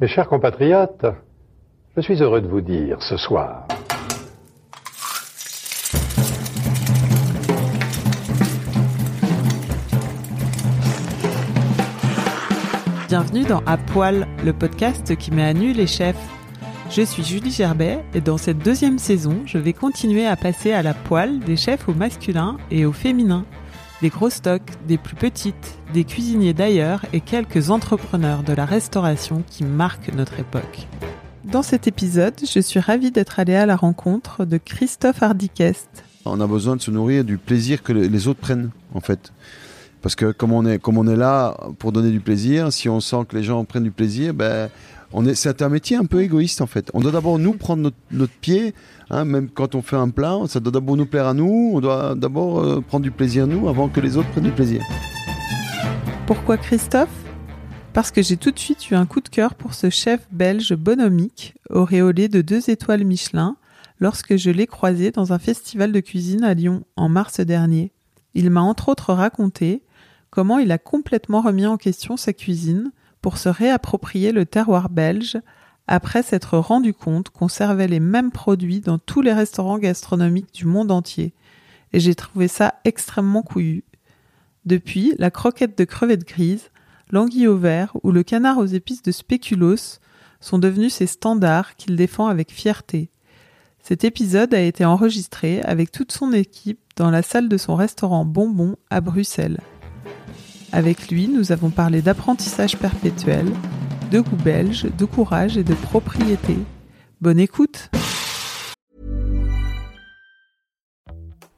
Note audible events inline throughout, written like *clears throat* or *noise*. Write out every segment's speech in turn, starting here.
Mes chers compatriotes, je suis heureux de vous dire ce soir. Bienvenue dans À Poil, le podcast qui met à nu les chefs. Je suis Julie Gerbet et dans cette deuxième saison, je vais continuer à passer à la poêle des chefs au masculin et au féminin. Des gros stocks, des plus petites, des cuisiniers d'ailleurs et quelques entrepreneurs de la restauration qui marquent notre époque. Dans cet épisode, je suis ravie d'être allée à la rencontre de Christophe Hardiquest. On a besoin de se nourrir du plaisir que les autres prennent, en fait. Parce que comme on est, comme on est là pour donner du plaisir, si on sent que les gens prennent du plaisir, ben, on est, c'est un métier un peu égoïste en fait. On doit d'abord nous prendre notre, pied, hein, même quand on fait un plat, ça doit d'abord nous plaire à nous. On doit d'abord euh, prendre du plaisir nous avant que les autres prennent du plaisir. Pourquoi Christophe? Parce que j'ai tout de suite eu un coup de cœur pour ce chef belge bonomique, auréolé de deux étoiles Michelin, lorsque je l'ai croisé dans un festival de cuisine à Lyon en mars dernier. Il m'a entre autres raconté comment il a complètement remis en question sa cuisine pour se réapproprier le terroir belge après s'être rendu compte qu'on servait les mêmes produits dans tous les restaurants gastronomiques du monde entier. Et j'ai trouvé ça extrêmement couillu. Depuis, la croquette de crevettes grises, l'anguille au vert ou le canard aux épices de spéculoos sont devenus ses standards qu'il défend avec fierté. Cet épisode a été enregistré avec toute son équipe dans la salle de son restaurant Bonbon à Bruxelles. Avec lui, nous avons parlé d'apprentissage perpétuel, de goût belge, de courage et de propriété. Bonne écoute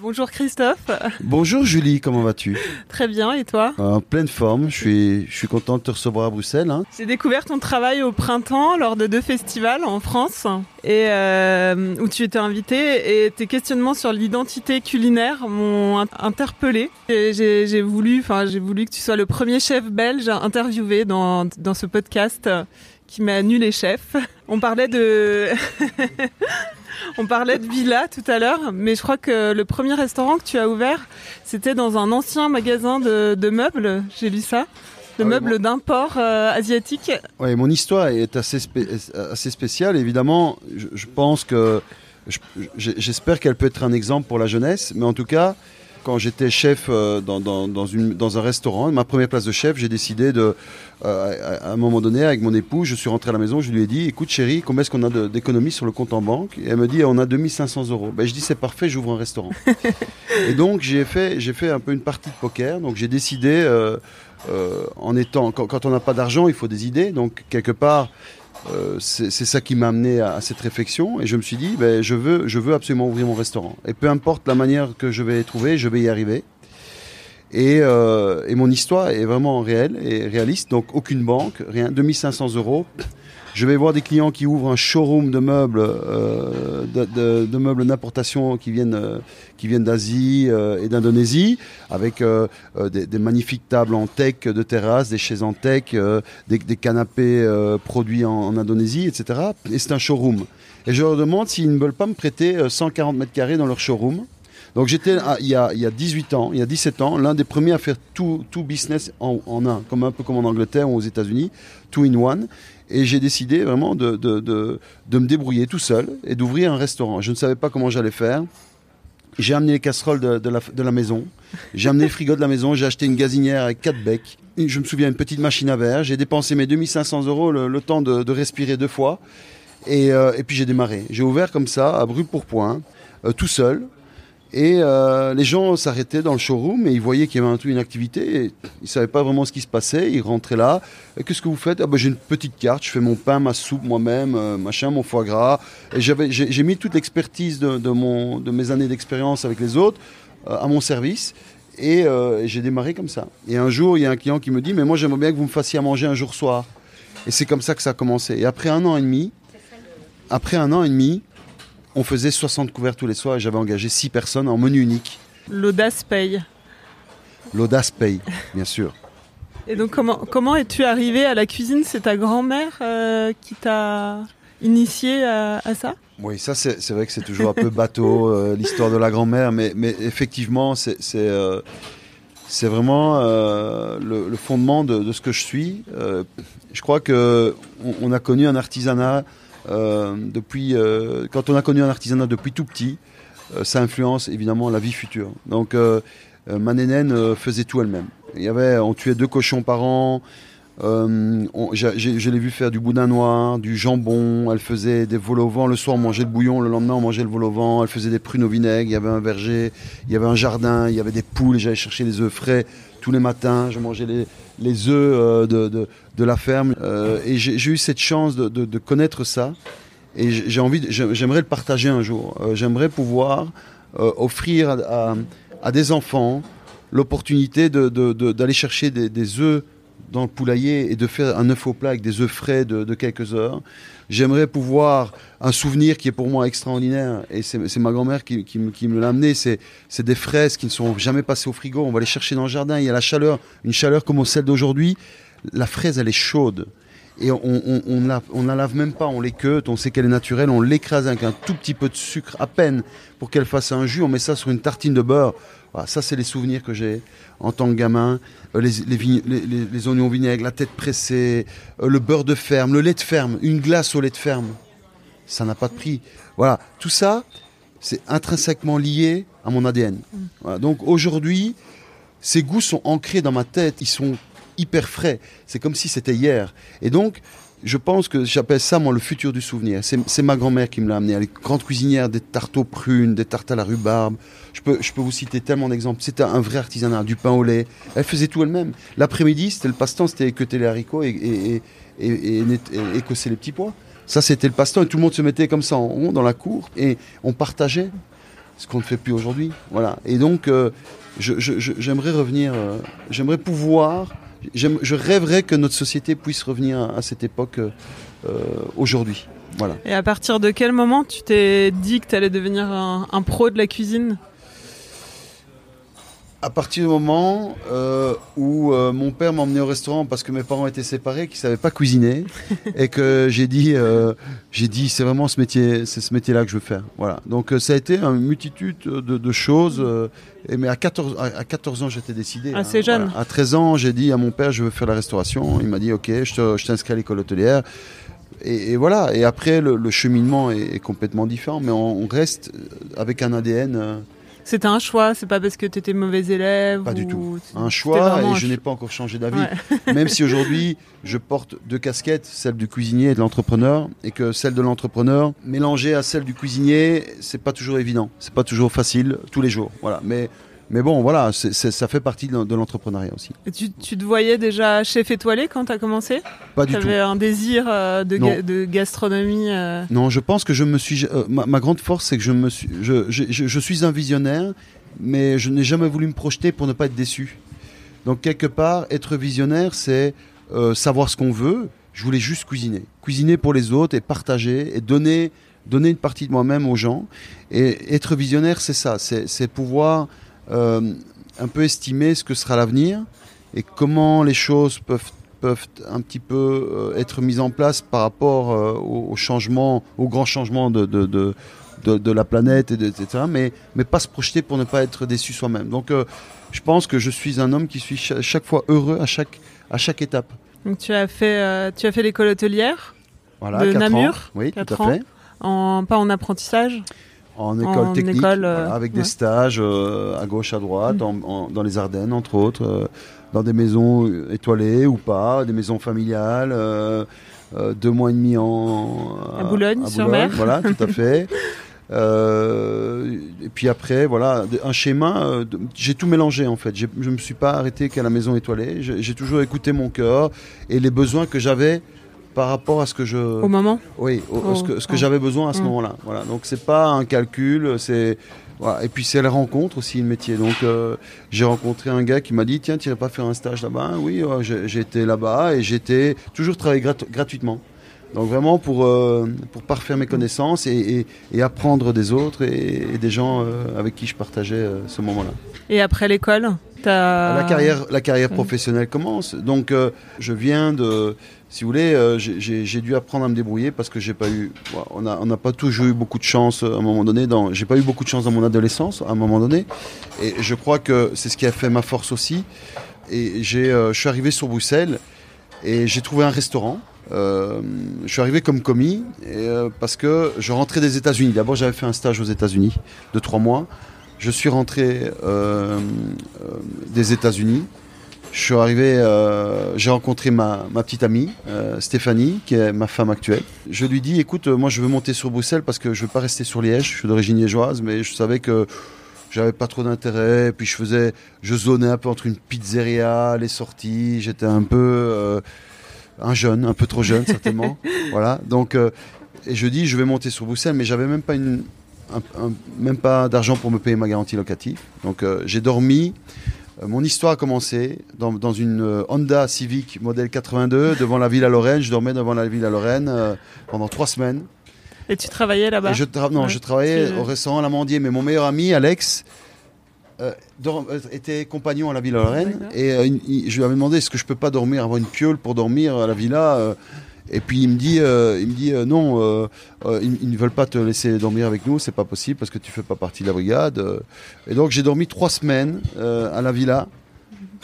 Bonjour Christophe. Bonjour Julie, comment vas-tu? Très bien, et toi? En pleine forme, je suis, je suis content de te recevoir à Bruxelles. Hein. J'ai découvert ton travail au printemps lors de deux festivals en France et euh, où tu étais invité et tes questionnements sur l'identité culinaire m'ont interpellé. J'ai voulu, enfin j'ai voulu que tu sois le premier chef belge interviewé dans, dans ce podcast qui m'a annulé chef. On parlait de *laughs* On parlait de villa tout à l'heure, mais je crois que le premier restaurant que tu as ouvert, c'était dans un ancien magasin de, meubles. J'ai lu ça. De ah meubles d'import euh, asiatique. Oui, mon histoire est assez, assez spéciale. Évidemment, je, pense que. J'espère qu'elle peut être un exemple pour la jeunesse, mais en tout cas, quand j'étais chef euh, dans, dans, une, dans, un restaurant, ma première place de chef, j'ai décidé de, euh, à un moment donné, avec mon époux, je suis rentré à la maison, je lui ai dit, écoute chérie, combien est-ce qu'on a d'économies sur le compte en banque? Et elle me dit, on a 2500 euros. Ben, je dis, c'est parfait, j'ouvre un restaurant. *laughs* et donc, j'ai fait, j'ai fait un peu une partie de poker. Donc, j'ai décidé, euh, en étant, quand, quand on n'a pas d'argent, il faut des idées. Donc, quelque part, euh, c'est ça qui m'a amené à, cette réflexion et je me suis dit ben, je, veux, je veux absolument ouvrir mon restaurant. Et peu importe la manière que je vais trouver je vais y arriver. Et, euh, et mon histoire est vraiment réelle et réaliste. Donc aucune banque rien. 2500 euros je vais voir des clients qui ouvrent un showroom de meubles, euh, de, meubles d'importation qui viennent, euh, viennent d'Asie euh, et d'Indonésie, avec des, magnifiques tables en tech de terrasse, des chaises en tech, des, canapés produits en, Indonésie, etc. Et c'est un showroom. Et je leur demande s'ils ne veulent pas me prêter 140 mètres carrés dans leur showroom. Donc j'étais il, y a, il y a 18 ans, il y a 17 ans, l'un des premiers à faire tout, tout business en, en, un, comme un peu comme en Angleterre ou aux États-Unis, two in one. Et j'ai décidé vraiment de, de, de, de, me débrouiller tout seul et d'ouvrir un restaurant. Je ne savais pas comment j'allais faire. J'ai amené les casseroles de, la, de la maison. J'ai amené le frigo de la maison. J'ai acheté une gazinière avec quatre becs. Je me souviens, une petite machine à verre. J'ai dépensé mes 2500 euros le, temps de, de, respirer deux fois. Et, euh, et puis j'ai démarré. J'ai ouvert comme ça, à brûle pour point, euh, tout seul. Et euh, les gens s'arrêtaient dans le showroom et ils voyaient qu'il y avait un tout une activité. Et ils ne savaient pas vraiment ce qui se passait. Ils rentraient là. Qu'est-ce que vous faites? Ah ben, J'ai une petite carte. Je fais mon pain, ma soupe moi-même, euh, machin, mon foie gras. Et j'ai mis toute l'expertise de, de, mon, de mes années d'expérience avec les autres euh, à mon service. Et j'ai démarré comme ça. Et un jour, il y a un client qui me dit, mais moi j'aimerais bien que vous me fassiez à manger un jour soir. Et c'est comme ça que ça a commencé. Et après un an et demi, après un an et demi, on faisait 60 couverts tous les soirs et j'avais engagé 6 personnes en menu unique. L'audace paye. L'audace paye, bien sûr. Et donc comment, comment es-tu arrivé à la cuisine? C'est ta grand-mère euh, qui t'a initié à, à ça? Oui, ça c'est vrai que c'est toujours un peu bateau, euh, l'histoire de la grand-mère, mais, mais effectivement, c'est c'est, euh, c'est vraiment le, le fondement de, de ce que je suis. Je crois que on, a connu un artisanat depuis, euh, quand on a connu un artisanat depuis tout petit, euh, ça influence évidemment la vie future. Donc euh, euh, ma nénène euh, faisait tout elle-même. Il y avait, on tuait deux cochons par an. Euh, on- je l'ai vu faire du boudin noir, du jambon. Elle faisait des vols au vent. Le soir, on mangeait le bouillon. Le lendemain, on mangeait le vol au vent. Elle faisait des prunes au vinaigre. Il y avait un verger. Il y avait un jardin. Il y avait des poules. J'allais chercher les œufs frais tous les matins. Je mangeais les, les œufs euh, de, de, de la ferme. Euh, et j'ai eu cette chance de, de, de connaître ça. Et j'ai envie, j'aimerais le partager un jour. Euh, j'aimerais pouvoir euh, offrir à, à- à des enfants l'opportunité d'aller chercher des, des œufs dans le poulailler et de faire un œuf au plat avec des œufs frais de, quelques heures. J'aimerais pouvoir un souvenir qui est pour moi extraordinaire et c'est ma grand-mère qui, me- l'a amené. C'est des fraises qui ne sont jamais passées au frigo. On va les chercher dans le jardin. Il y a la chaleur, une chaleur comme celle d'aujourd'hui. La fraise, elle est chaude et on, on, on la lave même pas, on l'équeute, on sait qu'elle est naturelle, on l'écrase avec un tout petit peu de sucre à peine pour qu'elle fasse un jus, on met ça sur une tartine de beurre. Voilà, ça, c'est les souvenirs que j'ai en tant que gamin. Euh, les, les, oignons vinaigres, la tête pressée, euh, le beurre de ferme, le lait de ferme, une glace au lait de ferme. Ça n'a pas de prix. Voilà, tout ça, c'est intrinsèquement lié à mon ADN. Voilà, donc aujourd'hui, ces goûts sont ancrés dans ma tête, ils sont hyper frais. C'est comme si c'était hier. Et donc, je pense que j'appelle ça, moi, le futur du souvenir. C'est ma grand-mère qui me l'a amené. Elle est grande cuisinière, des tartes aux prunes, des tartes à la rhubarbe. Je peux, je peux vous citer tellement d'exemples. C'était un vrai artisanat, du pain au lait. Elle faisait tout elle-même. L'après-midi, c'était le passe-temps, c'était équeuter les haricots et, et, les petits pois. Ça, c'était le passe-temps. Et tout le monde se mettait comme ça en rond dans la cour et on partageait ce qu'on ne fait plus aujourd'hui. Voilà. Et donc, euh, j'aimerais revenir, euh, j'aimerais pouvoir, je rêverais que notre société puisse revenir à, cette époque euh, euh, aujourd'hui. Voilà. Et à partir de quel moment tu t'es dit que tu allais devenir un pro de la cuisine? À partir du moment euh, où euh, mon père m'a emmené au restaurant parce que mes parents étaient séparés, qu'ils savaient pas cuisiner, *laughs* et que j'ai dit, euh, j'ai dit, c'est vraiment ce métier, c'est ce métier-là que je veux faire. Voilà. Donc ça a été une multitude de, de choses. et, mais à 14, à, à 14 ans, j'étais décidé. hein. Assez jeune. Voilà. À 13 ans, j'ai dit à mon père, je veux faire la restauration. Il m'a dit, ok, je t'inscris à l'école hôtelière. Et, et voilà. Et après, le, le cheminement est, est complètement différent, mais on, on reste avec un ADN. C'était un choix, c'est pas parce que tu étais mauvais élève Pas ou... du tout. un choix et je n'ai pas encore changé d'avis. Ouais. Même si *laughs* aujourd'hui je porte deux casquettes, celle du cuisinier et de l'entrepreneur, et que celle de l'entrepreneur mélangée à celle du cuisinier, c'est pas toujours évident, c'est pas toujours facile tous les jours. Voilà. Mais mais bon, voilà, ça fait partie de, de l'entrepreneuriat aussi. Et tu, tu te voyais déjà chef étoilé quand tu as commencé Pas Tu du tout. avais un désir euh, de, Non. ga- de gastronomie euh, Non, je pense que je me suis. euh, ma, ma grande force, c'est que je me suis. Je, je- je- je suis un visionnaire, mais je n'ai jamais voulu me projeter pour ne pas être déçu. Donc quelque part, être visionnaire, c'est savoir ce qu'on veut. Je voulais juste cuisiner, cuisiner pour les autres et partager et donner donner une partie de moi-même aux gens. Et être visionnaire, c'est ça, c'est pouvoir un peu estimer ce que sera l'avenir et comment les choses peuvent peuvent un petit peu euh, être mises en place par rapport euh, au, changement, au grand changement de, de, de, de, de la planète, et de- etc. Mais, mais pas se projeter pour ne pas être déçu soi-même. Donc euh, je pense que je suis un homme qui suis cha- chaque fois heureux à chaque, à chaque étape. Donc tu as fait, euh, tu as fait l'école hôtelière, Voilà, De Namur, ans. Oui, tout à fait. en, pas en apprentissage? En école En technique, école, euh, voilà, avec ouais. Mm. des stages euh, à gauche, à droite, en- en- dans les Ardennes, entre autres, euh, dans des maisons étoilées ou pas, des maisons familiales, deux mois et demi en, À Boulogne-sur-Mer. Voilà, tout à *laughs* fait. Euh, et puis après, voilà, un schéma. euh, J'ai tout mélangé en fait. Je me suis pas arrêté qu'à la maison étoilée. J'ai toujours écouté mon cœur et les besoins que j'avais par rapport à ce que je. Au moment Oui, au- Oh, ce que, ce que oh. j'avais besoin à ce Mm. moment-là. Voilà. Donc c'est pas un calcul, c'est Voilà. Et puis c'est la rencontre aussi le métier. Donc euh, j'ai rencontré un gars qui m'a dit tiens tu pas faire un stage là-bas? Oui, ouais, j'ai j'ai été là-bas et j'étais toujours travaillé grat- gratuitement. Donc vraiment pour, euh, pour parfaire mes connaissances et, et- et apprendre des autres et, et des gens euh, avec qui je partageais euh, ce moment-là. Et après l'école, La carrière, la carrière professionnelle commence. Donc, euh, je viens de, si vous voulez, euh, j'ai- dû apprendre à me débrouiller parce que j'ai pas eu, on n'a pas toujours eu beaucoup de chance euh, à un moment donné. J'ai pas eu beaucoup de chance dans mon adolescence à un moment donné. Et je crois que c'est ce qui a fait ma force aussi. Et j'ai, je suis arrivé sur Bruxelles et j'ai trouvé un restaurant. Je suis arrivé comme commis et, parce que je rentrais des États-Unis. D'abord, j'avais fait un stage aux États-Unis de trois mois. Je suis rentré euh, euh, des États-Unis. Je suis arrivé, euh, j'ai rencontré ma, ma petite amie, euh, Stéphanie, qui est ma femme actuelle. Je lui dis, écoute, moi je veux monter sur Bruxelles parce que je veux pas rester sur Liège. Je suis d'origine liégeoise, mais je savais que j'avais pas trop d'intérêt. Puis je faisais, je zonais un peu entre une pizzeria, les sorties. J'étais un peu euh, un jeune, un peu trop jeune certainement. *laughs* voilà. Donc, et je dis, je vais monter sur Bruxelles, mais j'avais même pas une, un- un- même pas d'argent pour me payer ma garantie locative. Donc euh, j'ai dormi. Euh, Mon histoire a commencé dans, dans une euh, Honda Civic modèle 82 devant la ville à Lorraine. Je dormais devant la ville à Lorraine pendant trois semaines. Et tu travaillais là-bas Et je, tra- non, Ouais. je travaillais au restaurant L'Amandier, mais mon meilleur ami, Alex, était compagnon à la Villa Lorraine. D'accord. Et il- je lui avais demandé est-ce que je peux pas dormir, avoir une piole pour dormir à la villa. Et puis il me dit, euh, il me dit euh, non, euh, ils, ils ne veulent pas te laisser dormir avec nous, c'est pas possible parce que tu fais pas partie de la brigade. Et donc j'ai dormi trois semaines à la villa.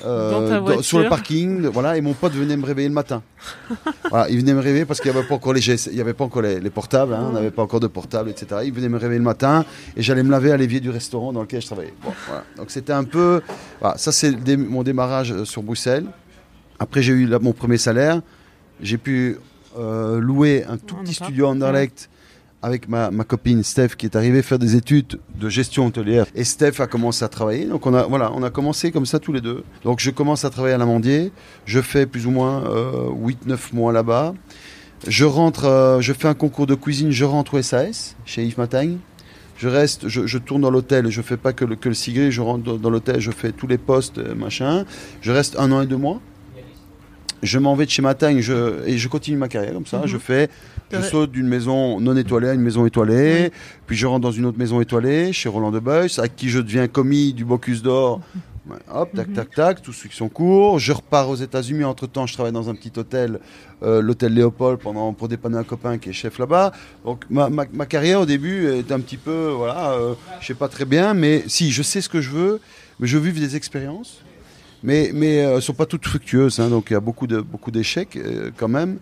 Dans sur le parking, voilà, et mon pote venait me réveiller le matin. *laughs* Voilà, il venait me réveiller parce qu'il n'y avait pas encore les, GS il y avait pas encore les, les portables, hein, on n'avait pas encore de portables, etc. Il venait me réveiller le matin et j'allais me laver à l'évier du restaurant dans lequel je travaillais. Bon, voilà. Donc c'était un peu, voilà, ça c'est dé- mon démarrage sur Bruxelles. Après j'ai eu là, mon premier salaire, j'ai pu euh, louer un tout petit studio à Anderlecht avec ma, ma copine Steph qui est arrivée faire des études de gestion hôtelière. Et Steph a commencé à travailler. Donc on a voilà on a commencé comme ça tous les deux. Donc je commence à travailler à l'Amandier. Je fais plus ou moins 8-9 mois là-bas. Je rentre euh, je fais un concours de cuisine. Je rentre au SAS chez Yves Matagne je reste, je, je tourne dans l'hôtel, je fais pas que le, que le cigré, je rentre dans, dans l'hôtel, je fais tous les postes, euh, machin. Je reste un an et deux mois. Je m'en vais de chez Matagne je, et je continue ma carrière comme ça. Mhm. Je fais, je saute d'une maison non étoilée à une maison étoilée, puis je rentre dans une autre maison étoilée chez Roland de Beuys, à qui je deviens commis du Bocuse d'Or. Ouais, Hop, tac, Mhm. tac, tac, tout suit son cours. Je repars aux États-Unis. Entre temps, je travaille dans un petit hôtel, euh, l'hôtel Léopold, pendant, pour dépanner un copain qui est chef là-bas. Donc, ma, ma, ma carrière au début est un petit peu, voilà, euh, je sais pas très bien, mais si, je sais ce que je veux, mais je veux vivre des expériences. Mais, mais euh, sont pas toutes fructueuses, hein, donc il y a beaucoup de beaucoup d'échecs euh, quand même.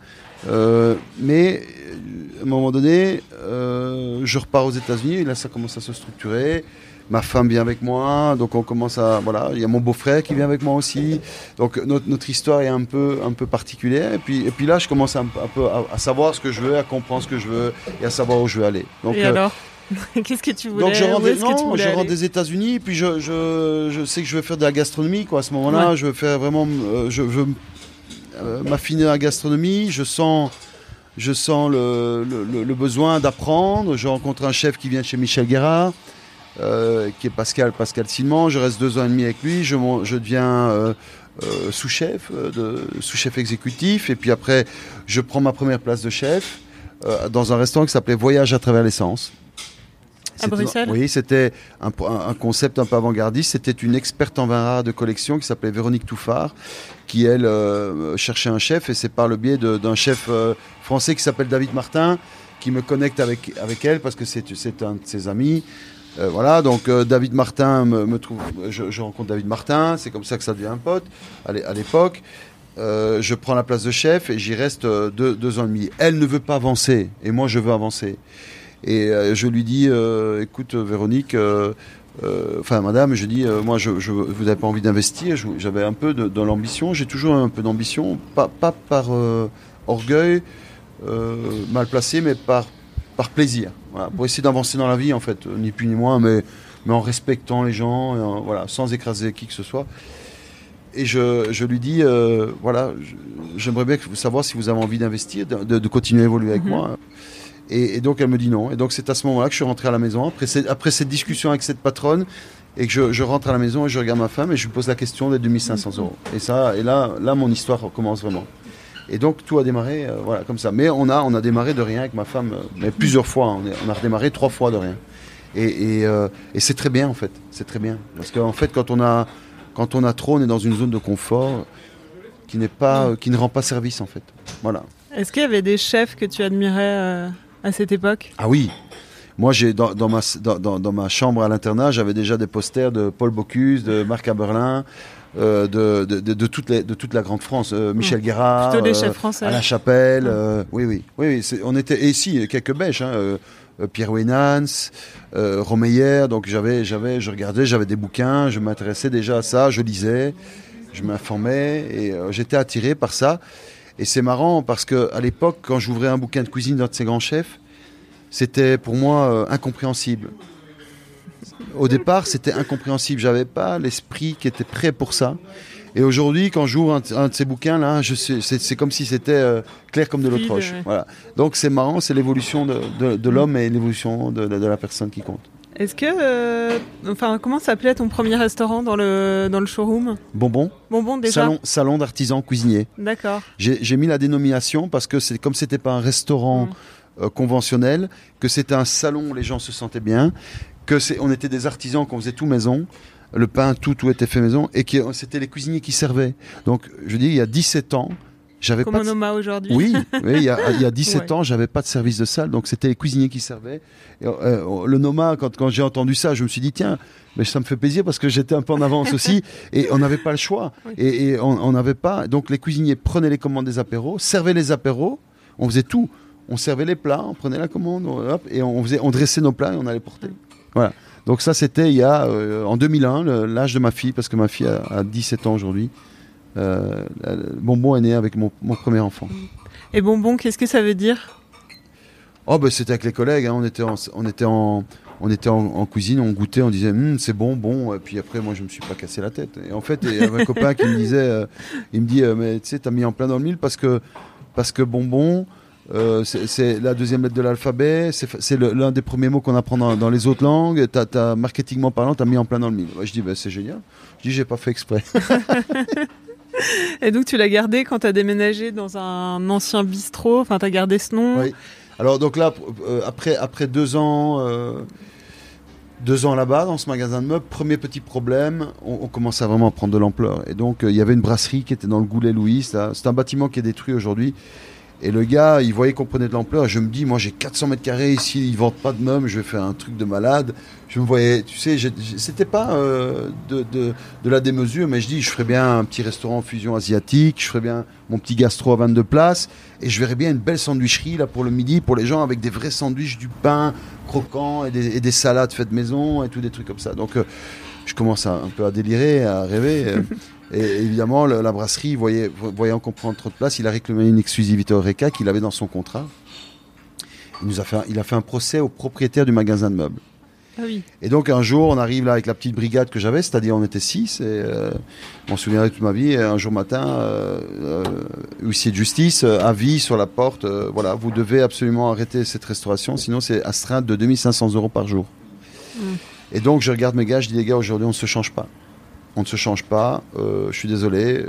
Euh, mais euh, à un moment donné, euh, je repars aux États-Unis et là ça commence à se structurer. Ma femme vient avec moi, donc on commence à voilà. Il y a mon beau-frère qui vient avec moi aussi. Donc notre, notre histoire est un peu un peu particulière. Et puis et puis là, je commence un, un peu à, à savoir ce que je veux, à comprendre ce que je veux et à savoir où je veux aller. Donc Et euh, alors? *laughs* Qu'est-ce que tu voulais donc je rentre, non, je des États-Unis, puis je, je, je sais que je vais faire de la gastronomie quoi. À ce moment-là, Ouais. je veux faire vraiment, euh, je veux euh, m'affiner la gastronomie. Je sens, je sens le, le- le- le besoin d'apprendre. Je rencontre un chef qui vient chez Michel Guérard, euh, qui est Pascal Pascal Simon. Je reste deux ans et demi avec lui. Je, deviens euh, euh, sous-chef, sous-chef exécutif, et puis après, je prends ma première place de chef dans un restaurant qui s'appelait Voyage à travers l'essence. À C'était- Bruxelles Oui, c'était un, concept un peu avant-gardiste. C'était une experte en vin rare de collection qui s'appelait Véronique Touffard, qui elle euh, cherchait un chef et c'est par le biais d'un chef euh, français qui s'appelle David Martin qui me connecte avec, avec elle parce que c'est un de ses amis. Euh, voilà, donc euh, David Martin me, me trouve, je, je rencontre David Martin, c'est comme ça que ça devient un pote à l'é- à l'époque. Euh, je prends la place de chef et j'y reste deux, deux ans et demi. Elle ne veut pas avancer et moi je veux avancer. Et euh, je lui dis, euh, écoute Véronique, euh, enfin madame, je dis, moi je, je- vous n'avez pas envie d'investir, j'avais un peu de, de l'ambition, j'ai toujours un peu d'ambition, pas, pas par orgueil mal placé, mais par, par plaisir, voilà, pour essayer d'avancer dans la vie en fait, ni plus ni moins, mais, mais en respectant les gens, et en- voilà, sans écraser qui que ce soit. Et je, je lui dis, euh, voilà, j'aimerais bien savoir si vous avez envie d'investir, de, de- de continuer à évoluer avec Mhm. moi. Et, donc elle me dit non. Et donc c'est à ce moment-là que je suis rentré à la maison, après, cette discussion avec cette patronne, et que je, rentre à la maison et je regarde ma femme et je lui pose la question des 2500 euros. Et, ça, et là, là, mon histoire recommence vraiment. Et donc tout a démarré euh, voilà, comme ça. Mais on a, on a démarré de rien avec ma femme, euh, mais plusieurs fois. hein. On, a redémarré trois fois de rien. Euh, et c'est très bien en fait. C'est très bien. Parce qu'en fait, quand on, a, quand on a trop, on est dans une zone de confort qui, pas, qui ne rend pas service en fait. Voilà. Est-ce qu'il y avait des chefs que tu admirais à cette époque? Ah oui. Moi, j'ai dans, dans ma, dans, dans- dans ma chambre à l'internat, j'avais déjà des posters de Paul Bocuse, de Marc Aberlin, euh, de, de, de, de toute les- de toute la grande France. Euh, Michel Guérard, Plutôt des euh, chefs français. à la Chapelle. oui, oui, oui. oui, on était et ici quelques bêches. Hein, Pierre Wénans, euh, Romeyer. Donc j'avais, j'avais, je regardais, j'avais des bouquins, je m'intéressais déjà à ça, je lisais, je m'informais et euh, j'étais attiré par ça. Et c'est marrant parce que à l'époque, quand j'ouvrais un bouquin de cuisine d'un de ces grands chefs, c'était pour moi euh, incompréhensible. Au départ, c'était incompréhensible. J'avais pas l'esprit qui était prêt pour ça. Et aujourd'hui, quand j'ouvre un, un de ces bouquins là, c'est, comme si c'était euh, clair comme de l'eau de roche. Voilà. Donc c'est marrant, c'est l'évolution de, de- de l'homme et l'évolution de- de la personne qui compte. Est-ce que, euh, enfin, comment s'appelait ton premier restaurant dans le dans le showroom? Bonbon, Bonbon déjà. salon, salon d'artisan cuisinier. D'accord. J'ai mis la dénomination parce que c'est comme c'était pas un restaurant Mm. euh, conventionnel, que c'était un salon où les gens se sentaient bien, que c'est on était des artisans qu'on faisait tout maison, le pain tout tout était fait maison et que c'était les cuisiniers qui servaient. Donc je dis il y a 17 ans, j'avais Comme pas on de... Aujourd'hui. Oui, oui, il y a, il y a 17 Ouais. ans, j'avais pas de service de salle, donc c'était les cuisiniers qui servaient. Et, euh, le Noma, quand, quand j'ai entendu ça, je me suis dit tiens, mais ça me fait plaisir parce que j'étais un peu en avance *laughs* aussi et on n'avait pas le choix. Oui. Et, et on n'avait pas. Donc les cuisiniers prenaient les commandes des apéros, servaient les apéros, on faisait tout. On servait les plats, on prenait la commande, hop, et on, faisait, on dressait nos plats et on allait porter. Voilà. Donc ça, c'était il y a euh, en 2001, le- l'âge de ma fille, parce que ma fille a, a 17 ans aujourd'hui. Euh, le bonbon est né avec mon, mon premier enfant. Et bonbon, qu'est-ce que ça veut dire? Oh bah c'était avec les collègues, hein, on était en, on était en, on était en, en cuisine, on goûtait, on disait Hum, c'est bon, bon. Et puis après moi je me suis pas cassé la tête. Et en fait il y avait un *laughs* copain qui me disait, euh, il me dit euh, mais tu sais t'as mis en plein dans le mille parce que parce que bonbon euh, c'est la deuxième lettre de l'alphabet, c'est l'un des premiers mots qu'on apprend dans, dans les autres langues. T'as, t'as, marketingment parlant, t'as mis en plein dans le mille. Je dis bah, c'est génial. Je dis j'ai pas fait exprès. *laughs* Et donc tu l'as gardé quand t'as déménagé dans un ancien bistrot? Enfin, t'as gardé ce nom? Oui. Alors donc là, euh, après, après deux ans, euh, deux ans là-bas dans ce magasin de meubles, premier petit problème, on, commençait à vraiment prendre de l'ampleur. Et donc euh, il y avait une brasserie qui était dans le Goulet Louis. C'est un bâtiment qui est détruit aujourd'hui. Et le gars, il voyait qu'on prenait de l'ampleur. Je me dis, moi j'ai 400 mètres carrés ici, ils vendent pas de meubles, je vais faire un truc de malade. Je me voyais, tu sais, c'était pas euh, de, la démesure, mais je dis, je ferais bien un petit restaurant fusion asiatique, je ferais bien mon petit gastro à 22 places, et je verrais bien une belle sandwicherie là pour le midi, pour les gens avec des vrais sandwichs, du pain croquant et des, salades faites maison et tout des trucs comme ça. Donc euh, je commence un peu à délirer, à rêver. *laughs* euh, et évidemment, le- la brasserie, voyait, voyant qu'on prend trop de place, il a réclamé une exclusivité Oreca qu'il avait dans son contrat. Il, nous a fait, un- il a fait un procès au propriétaire du magasin de meubles. Ah oui. Et donc un jour, on arrive là avec la petite brigade que j'avais, c'est-à-dire on était six, et euh, je m'en souviendrai toute ma vie. Et un jour matin, euh, euh, huissier de justice, euh, avis sur la porte, euh, voilà, vous devez absolument arrêter cette restauration, sinon c'est astreinte de 2500 euros par jour. Mm. Et donc je regarde mes gars, je dis les gars, aujourd'hui on ne se change pas. On ne se change pas, euh, je suis désolé.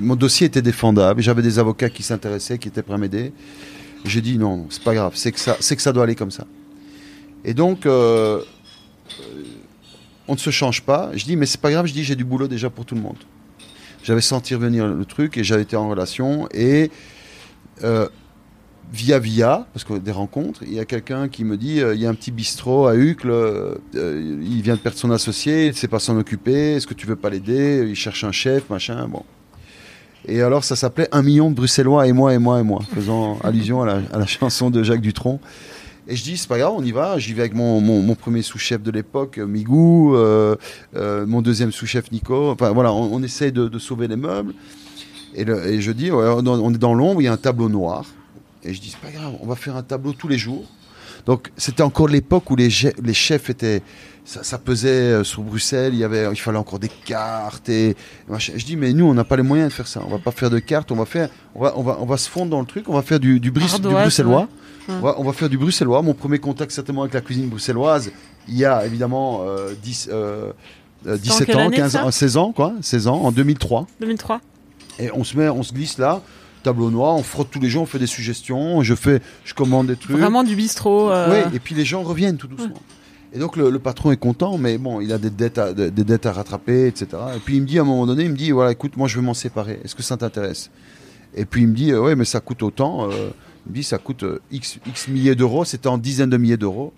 Mon dossier était défendable, j'avais des avocats qui s'intéressaient, qui étaient prêts à m'aider. J'ai dit non, c'est pas grave, c'est que, ça, que ça doit aller comme ça. Et donc, euh, euh, on ne se change pas. Je dis, mais c'est pas grave, je dis, j'ai du boulot déjà pour tout le monde. J'avais senti revenir le truc et j'avais été en relation. Et via via, parce que des rencontres, il y a quelqu'un qui me dit, euh, il y a un petit bistrot à Uccle, euh, euh, il vient de perdre son associé, il ne sait pas s'en occuper, est-ce que tu veux pas l'aider Il cherche un chef, machin, bon. Et alors ça s'appelait Un million de Bruxellois et moi et moi et moi, faisant *laughs* allusion à la, à la chanson de Jacques Dutronc. Et je dis, c'est pas grave, on y va. J'y vais avec mon, mon, mon premier sous-chef de l'époque, Migou, euh, mon deuxième sous-chef, Nico. Enfin voilà, on, on essaye de, de sauver les meubles. Et, le- et je dis, on est dans l'ombre, il y a un tableau noir. Et je dis, c'est pas grave, on va faire un tableau tous les jours. Donc c'était encore l'époque où les, les chefs étaient, ça, ça pesait euh, sur Bruxelles, il, y avait, il fallait encore des cartes. Et. Je dis, mais nous, on n'a pas les moyens de faire ça. On va pas faire de cartes, on va, faire, on va, on va, on va se fondre dans le truc, on va faire du, du, bris- du Ardoise, bruxellois. ouais. On, va, on va faire du bruxellois. Mon premier contact, certainement, avec la cuisine bruxelloise, il y a évidemment euh, 10, euh, euh, C'était en 17 quelle ans, année, 15 ça? ans, 16 ans, quoi. 16 ans, en 2003. 2003. Et on se met, on se glisse là, tableau noir, on frotte tous les jours, on fait des suggestions, je fais, je commande des trucs. Vraiment du bistrot. euh, Ouais, et puis les gens reviennent tout doucement. Et donc le, le patron est content, mais bon, il a des dettes, à, des des dettes à rattraper, etc. Et puis il me dit à un moment donné, il me dit voilà, écoute, moi je veux m'en séparer. Est-ce que ça t'intéresse? Et puis il me dit euh, ouais, mais ça coûte autant. euh, il me dit ça coûte x x milliers d'euros. C'était en dizaines de milliers d'euros.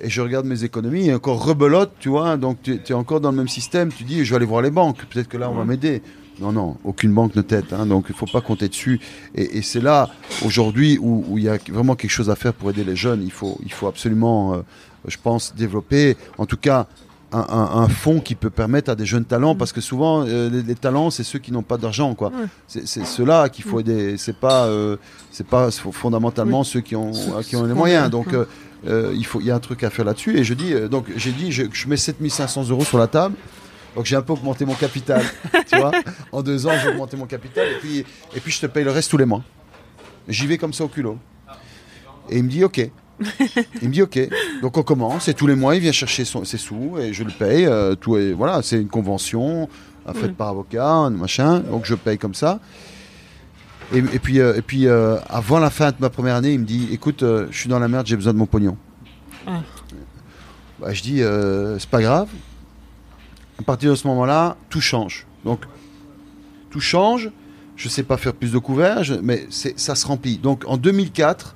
Et je regarde mes économies et encore rebelote, tu vois. Donc tu es encore dans le même système. Tu dis je vais aller voir les banques. Peut-être que là on va m'aider. Non, non, aucune banque ne t'aide. hein, donc il faut pas compter dessus. Et, et c'est là aujourd'hui où où il y a vraiment quelque chose à faire pour aider les jeunes. Il faut, il faut absolument, euh, je pense, développer, en tout cas, un, un- un fonds qui peut permettre à des jeunes talents, parce que souvent euh, les, les talents, c'est ceux qui n'ont pas d'argent, quoi. Ouais. C'est ceux-là qu'il faut aider. C'est pas, euh, c'est pas fondamentalement ceux qui ont, Ceux- qui ont ceux les moyens. Donc euh, il faut, il y a un truc à faire là-dessus. Et je dis, donc j'ai dit, je, je mets 7500 euros sur la table. Donc j'ai un peu augmenté mon capital, *laughs* tu vois. En deux ans, j'ai augmenté mon capital et puis, et puis je te paye le reste tous les mois. J'y vais comme ça au culot. Et il me dit OK. *laughs* Il me dit OK. Donc on commence et tous les mois il vient chercher son- ses sous et je le paye. euh, tout est, voilà, c'est une convention faite Mm. par avocat, un machin. Donc je paye comme ça. Et, et puis, euh, et puis euh, avant la fin de ma première année, il me dit écoute, je suis dans la merde, j'ai besoin de mon pognon. Ah. Bah, je dis c'est pas grave. À partir de ce moment-là, tout change. Donc tout change. Je sais pas faire plus de couverts, je- mais ça se remplit. Donc en 2004,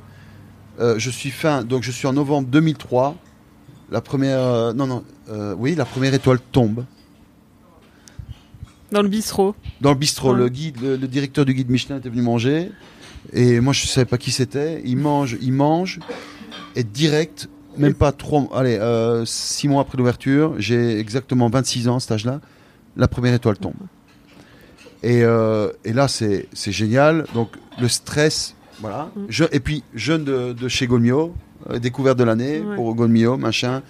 euh, je suis fin. Donc je suis en novembre 2003. La première, euh, non non, euh, oui, la première étoile tombe Dans le bistrot. dans le bistrot. Ouais. Le guide, le, le directeur du guide Michelin était venu manger et moi je savais pas qui c'était. Il mange, il mange et direct, même pas trois, allez, euh, six mois après l'ouverture, j'ai exactement 26 ans à cet âge-là. La première étoile tombe. Et, euh, et là c'est c'est génial. Donc le stress, voilà. Mm. Je, et puis jeune de, de chez Golmio, euh, découverte de l'année Ouais. pour Golmio, machin.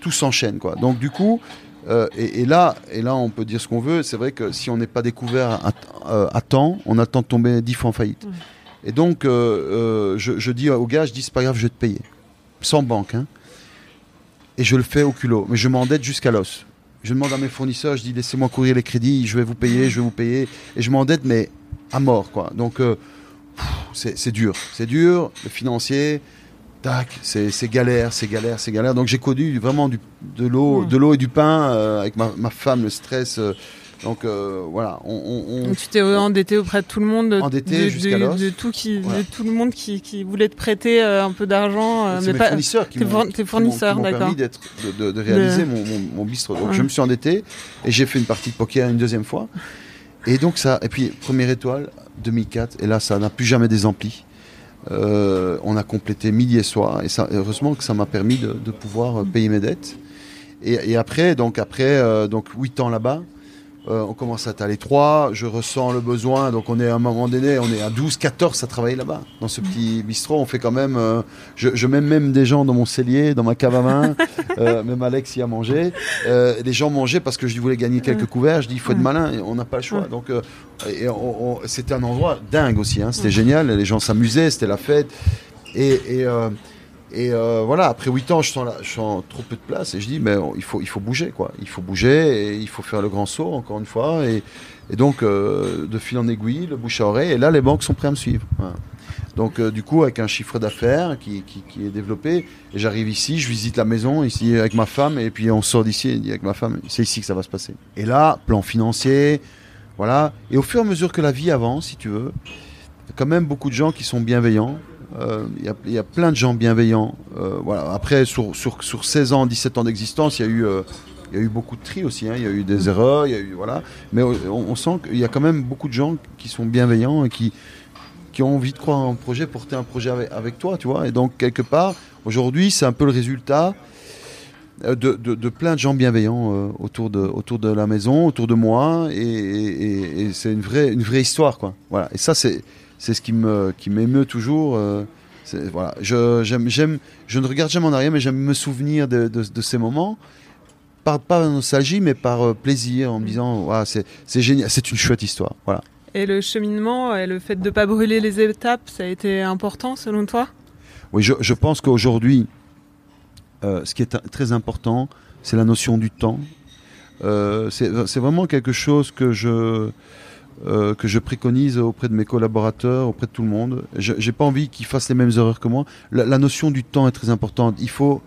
Tout s'enchaîne quoi. Donc du coup. Euh, et, et là, et là, on peut dire ce qu'on veut. C'est vrai que si on n'est pas découvert à, euh, à temps, on a le temps de tomber dix fois en faillite. Et donc, euh, je, je dis au gars, je dis c'est pas grave, je vais te payer, sans banque. hein. Et je le fais au culot, mais je m'endette jusqu'à l'os. Je demande à mes fournisseurs, je dis laissez-moi courir les crédits, je vais vous payer, je vais vous payer, et je m'endette mais à mort quoi. Donc euh, c'est dur, c'est dur, le financier. Tac, c'est galère, c'est galère, c'est galère. Donc j'ai connu vraiment du, de l'eau, Ouais. de l'eau et du pain euh, avec ma, ma femme, le stress. euh, donc euh, voilà, on, on- on- Donc tu t'es endetté auprès de tout le monde. de- Endetté de, jusqu'à de, tout qui, Voilà. de tout le monde qui, qui voulait te prêter euh, un peu d'argent, euh, mais mes pas. fournisseurs qui tes m'ont tes fournisseurs, qui m'ont d'accord. permis d'être de, réaliser mon, mon, mon bistrot. Donc Ouais. je me suis endetté et j'ai fait une partie de poker une deuxième fois. Et donc ça, et puis première étoile 2004 et là ça n'a plus jamais des amplis. Euh, on a complété midi et soir et ça, heureusement que ça m'a permis de, de pouvoir euh, payer mes dettes. Et, et après, donc après euh, donc huit ans là-bas, euh, on commence à à l'étroit, je ressens le besoin, donc on est à un moment donné, on est à 12, 14 à travailler là-bas, dans ce petit bistrot, on fait quand même, euh, je, je mets même des gens dans mon cellier, dans ma cave à vin, *laughs* euh, même Alex y a mangé, euh, les gens mangeaient parce que je voulais gagner quelques couverts, je dis il faut être malin, on n'a pas le choix, donc euh, c'était un endroit dingue aussi, hein, c'était génial, les gens s'amusaient, c'était la fête, et, et, euh, et euh, voilà, après 8 ans, je sens, trop peu de place et je dis, mais il faut, bouger, quoi. Il faut bouger et il faut faire le grand saut, encore une fois. Et, donc, euh, de fil en aiguille, le bouche à oreille. Et là, les banques sont prêtes à me suivre. Donc, euh, du coup, avec un chiffre d'affaires qui, qui, est développé, j'arrive ici, je visite la maison ici avec ma femme, et puis on sort d'ici avec ma femme, c'est ici que ça va se passer. Et là, plan financier, voilà. Et au fur et à mesure que la vie avance, si tu veux, quand même beaucoup de gens qui sont bienveillants. Euh, Il il y a plein de gens bienveillants. Euh. Après, sur, sur, sur 16 ans, 17 ans d'existence, il y a eu. euh, il y a eu beaucoup de tri aussi, hein. il y a eu des erreurs, mais on, sent qu'il y a quand même beaucoup de gens qui sont bienveillants et qui, ont envie de croire en un projet, porter un projet avec, toi. Et donc quelque part, aujourd'hui, c'est un peu le résultat euh, de, plein de gens bienveillants euh, autour de la maison, autour de moi, et, c'est une vraie histoire. Et ça, c'est c'est ce qui me qui m'émeut toujours. euh, Voilà, je, j'aime, j'aime, je ne regarde jamais en arrière, mais j'aime me souvenir de, de- de ces moments. Par, pas nostalgie, mais par euh, plaisir, en me disant, Ouah, c'est, c'est génial, c'est une chouette histoire. Voilà. Et le cheminement et le fait de ne pas brûler les étapes, ça a été important selon toi? Oui, je, je pense qu'aujourd'hui, euh, ce qui est très important, c'est la notion du temps. Euh, c'est c'est vraiment quelque chose que je, euh, que je préconise auprès de mes collaborateurs, auprès de tout le monde. Je n'ai pas envie qu'ils fassent les mêmes erreurs que moi. La, la notion du temps est très importante. Il faut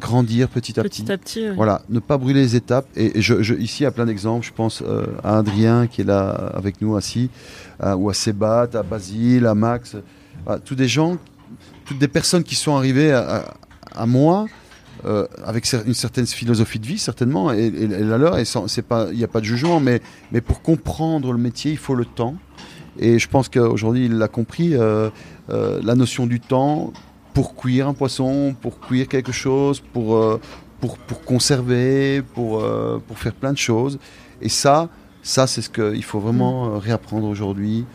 grandir petit à petit. Petit à petit. oui. Voilà, ne pas brûler les étapes. Et, et je, je- ici, il y a plein d'exemples. Je pense euh, à Adrien qui est là avec nous assis, à- ou à Sébat, à Basile, à Max. Voilà, tous des gens, toutes des personnes qui sont arrivées à, à- à moi euh, avec une certaine philosophie de vie, certainement, et, et- et la leur. Et sans- c'est pas, il n'y a pas de jugement, mais, mais pour comprendre le métier, il faut le temps. Et je pense qu'aujourd'hui, il l'a compris, euh, euh, la notion du temps pour cuire un poisson, pour cuire quelque chose, pour, pour, pour conserver, pour, pour faire plein de choses. Et ça, ça c'est ce qu'il faut vraiment euh, réapprendre aujourd'hui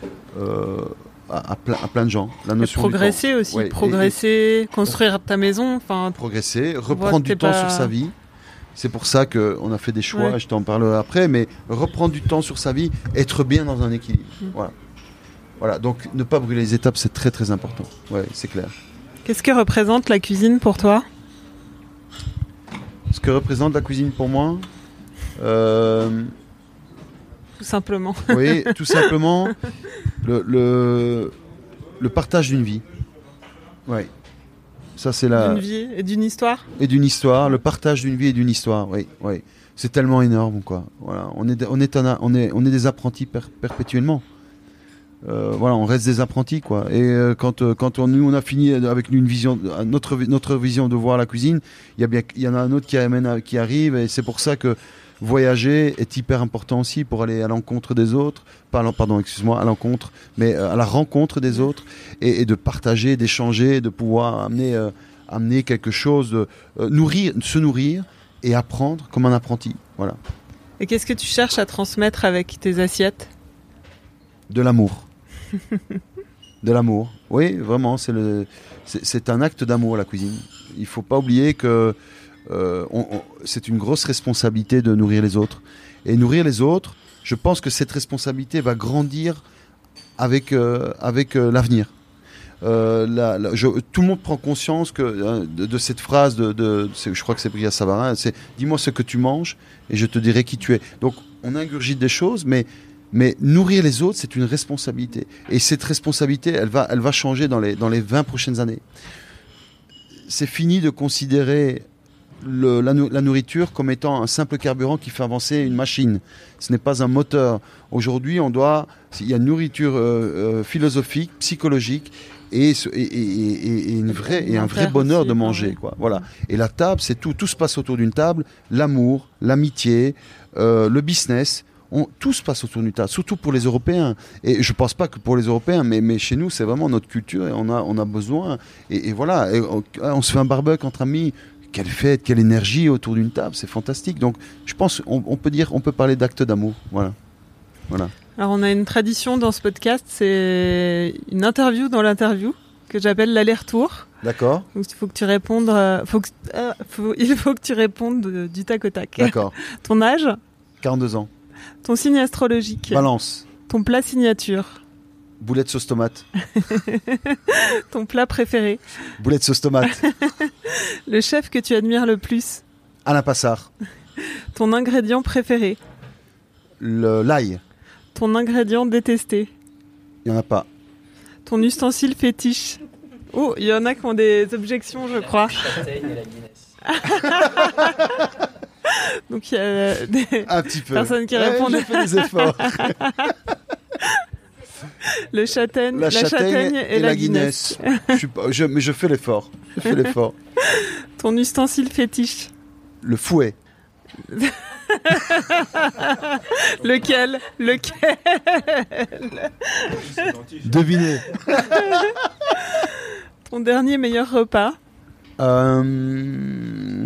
à, à plein, à plein de gens. La Et du progresser temps. aussi, Ouais, et- progresser, construire ta maison. Enfin, progresser, reprendre du temps pas- sur sa vie. C'est pour ça qu'on a fait des choix, Ouais. je t'en parlerai après, mais reprendre du temps sur sa vie, être bien dans un équilibre. Mm. Voilà. Voilà, donc ne pas brûler les étapes, c'est très très important. Ouais, c'est clair. qu'est-ce que représente la cuisine pour toi? Ce que représente la cuisine pour moi, euh, Tout simplement. oui, tout simplement le, le, le partage d'une vie. Oui. Ça, c'est la. D'une vie et d'une histoire et d'une histoire, le partage d'une vie et d'une histoire, oui, oui. C'est tellement énorme, quoi. Voilà, on est, on est, un- on est, on est des apprentis per- perpétuellement. Euh, voilà, on reste des apprentis, quoi. Et euh, quand, euh, quand on, nous, on a fini avec une vision, notre, notre vision de voir la cuisine, il y a bien, y en a un autre qui amène, à- qui arrive, et c'est pour ça que voyager est hyper important aussi pour aller à l'encontre des autres, pas, pardon, excuse-moi, à l'encontre, mais euh, à la rencontre des autres, et, et de partager, d'échanger, de pouvoir amener, euh, amener quelque chose, de euh, nourrir, se nourrir et apprendre comme un apprenti. Voilà, Et qu'est-ce que tu cherches à transmettre avec tes assiettes? De l'amour, *laughs* de l'amour. Oui, vraiment, c'est le, c'est c'est un acte d'amour la cuisine. Il faut pas oublier que euh, c'est une grosse responsabilité de nourrir les autres. Et nourrir les autres, je pense que cette responsabilité va grandir avec, euh, avec euh, l'avenir. Tout le monde prend conscience que, euh, de, cette phrase, de, je crois que c'est Bria Savarin, c'est dis-moi ce que tu manges et je te dirai qui tu es. Donc on ingurgite des choses, mais, mais nourrir les autres, c'est une responsabilité. Et cette responsabilité, elle va, elle va changer dans les, dans les 20 prochaines années. C'est fini de considérer le- la, nou- la nourriture comme étant un simple carburant qui fait avancer une machine. Ce n'est pas un moteur. Aujourd'hui, on doit, il y a une nourriture euh, euh, philosophique, psychologique et, ce- et, et- et- et une vraie, et un vrai bonheur aussi, de manger. Quoi. Voilà. Et la table, c'est tout. Tout se passe autour d'une table. L'amour, l'amitié, euh, le business. On, tout se passe autour d'une table, surtout pour les Européens. Et je pense pas que pour les Européens, mais, mais chez nous, c'est vraiment notre culture et on a, on a besoin. Et, voilà, on, on se fait un barbecue entre amis. Quelle fête, quelle énergie autour d'une table, c'est fantastique. Donc, je pense, on, on peut dire, on peut parler d'acte d'amour. Voilà. Voilà. Alors on a une tradition dans ce podcast, c'est une interview dans l'interview que j'appelle l'aller-retour. D'accord Donc il faut que tu répondes, euh, faut que, euh, faut- il faut que tu répondes de- du tac au tac. D'accord. *laughs* Ton âge, 42 ans. ton signe astrologique, Balance. ton plat signature, Boulette sauce tomate. *laughs* ton plat préféré, Boulette sauce tomate. *laughs* le chef que tu admires le plus, Alain Passard. ton ingrédient préféré, Le- L'ail. ton ingrédient détesté, Il n'y en a pas. ton ustensile fétiche. Oh, il y en a qui ont des objections, je crois. Châtaigne et la Guinness. *laughs* Donc il y a des Un petit peu. personnes qui Ouais, répondent. J'ai fait des efforts. *laughs* Le châtaigne, La, châtaigne, et, la Guinness. je suis pas- je- mais je fais l'effort. Je fais l'effort. *laughs* Ton ustensile fétiche. Le fouet. *laughs* Lequel? Lequel? Devinez. Ton dernier meilleur repas? Euh,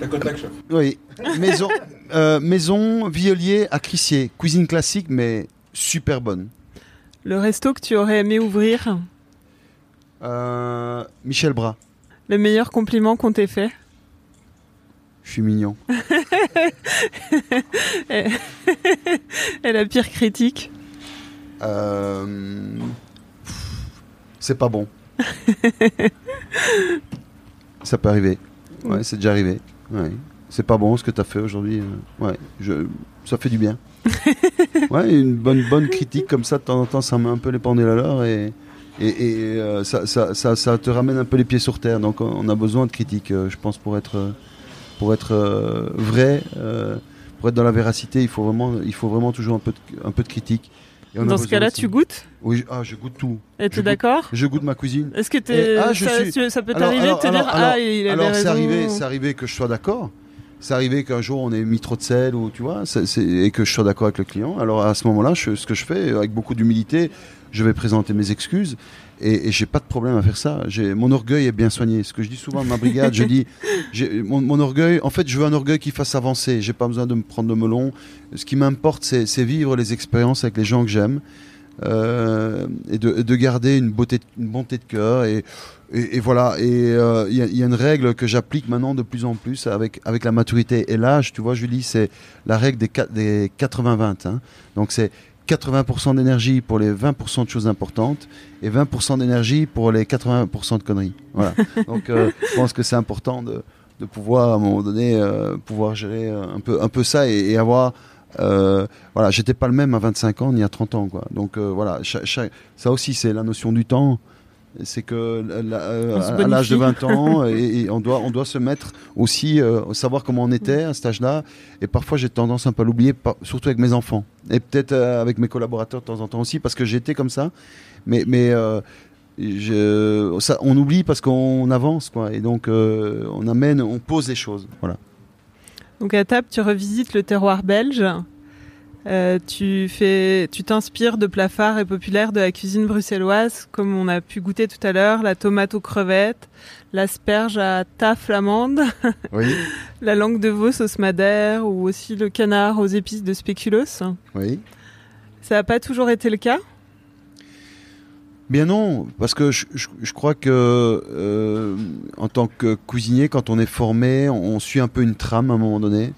La côte lac, oui. Maison, euh, maison Violier à Crissier. Cuisine classique, mais super bonne. Le resto que tu aurais aimé ouvrir Euh, Michel Bras. Le meilleur compliment qu'on t'ait fait Je suis mignon. *laughs* Et la pire critique Euh, C'est pas bon. *laughs* Ça peut arriver. Ouais, c'est déjà arrivé. Ouais. C'est pas bon ce que tu as fait aujourd'hui. Ouais, je... ça fait du bien. *laughs* ouais, une bonne, bonne critique comme ça, de temps en temps, ça met un peu les pendules à l'heure et, et, et, euh, ça, ça, ça, ça te ramène un peu les pieds sur terre. Donc on a besoin de critiques, euh, je pense, pour être, euh, pour être euh, vrai, pour être dans la véracité, il faut vraiment, il faut vraiment toujours un peu de, un peu de critique. Dans ce cas-là, tu goûtes? Oui, je- ah, je goûte tout. Et tu es d'accord? Je goûte ma cuisine. Est-ce que t'es- Et- ah, ça, suis- tu- ça peut t'arriver de te dire alors- Ah, il avait Alors, c'est arrivé, c'est arrivé que je sois d'accord. C'est arrivé qu'un jour on ait mis trop de sel ou tu vois, et que je sois d'accord avec le client. Alors à ce moment-là, ce que je fais, avec beaucoup d'humilité, je vais présenter mes excuses et, et j'ai pas de problème à faire ça. Mon orgueil est bien soigné. Ce que je dis souvent dans ma brigade, je dis, *laughs* mon, mon orgueil, en fait, je veux un orgueil qui fasse avancer. J'ai pas besoin de me prendre de melon. Ce qui m'importe, c'est vivre les expériences avec les gens que j'aime. Euh, et, de, garder une, beauté, de- une bonté de cœur et, et, et voilà, et euh, il y, a- il y a une règle que j'applique maintenant de plus en plus avec, avec la maturité et l'âge. Tu vois, Julie, c'est la règle des, des 80-20. hein. Donc c'est 80% d'énergie pour les 20% de choses importantes et 20% d'énergie pour les 80% de conneries. Voilà. *laughs* Donc euh, je pense que c'est important de, de pouvoir à un moment donné pouvoir gérer un peu, un peu ça et, et avoir euh, voilà, j'étais pas le même à 25 ans ni à 30 ans quoi. Donc euh, voilà, ça aussi c'est la notion du temps. C'est que la- euh, à, l'âge de bonifie. 20 ans, *laughs* et, et on doit on doit se mettre aussi savoir comment on était à cet âge-là. Et parfois j'ai tendance un peu à l'oublier, surtout avec mes enfants et peut-être avec mes collaborateurs de temps en temps aussi parce que j'étais comme ça. Mais mais je, ça, on oublie parce qu'on avance quoi. Et donc on amène, on pose les choses. Voilà. Donc à table, tu revisites le terroir belge. Euh, tu fais, tu t'inspires de plats phares et populaires de la cuisine bruxelloise, comme on a pu goûter tout à l'heure, la tomate aux crevettes, l'asperge à ta flamande, *laughs* Oui. la langue de veau sauce madère, ou aussi le canard aux épices de spéculoos. Oui. Ça n'a pas toujours été le cas? Bien non, parce que je, je- je crois que euh, en tant que cuisinier, quand on est formé, on, suit un peu une trame à un moment donné.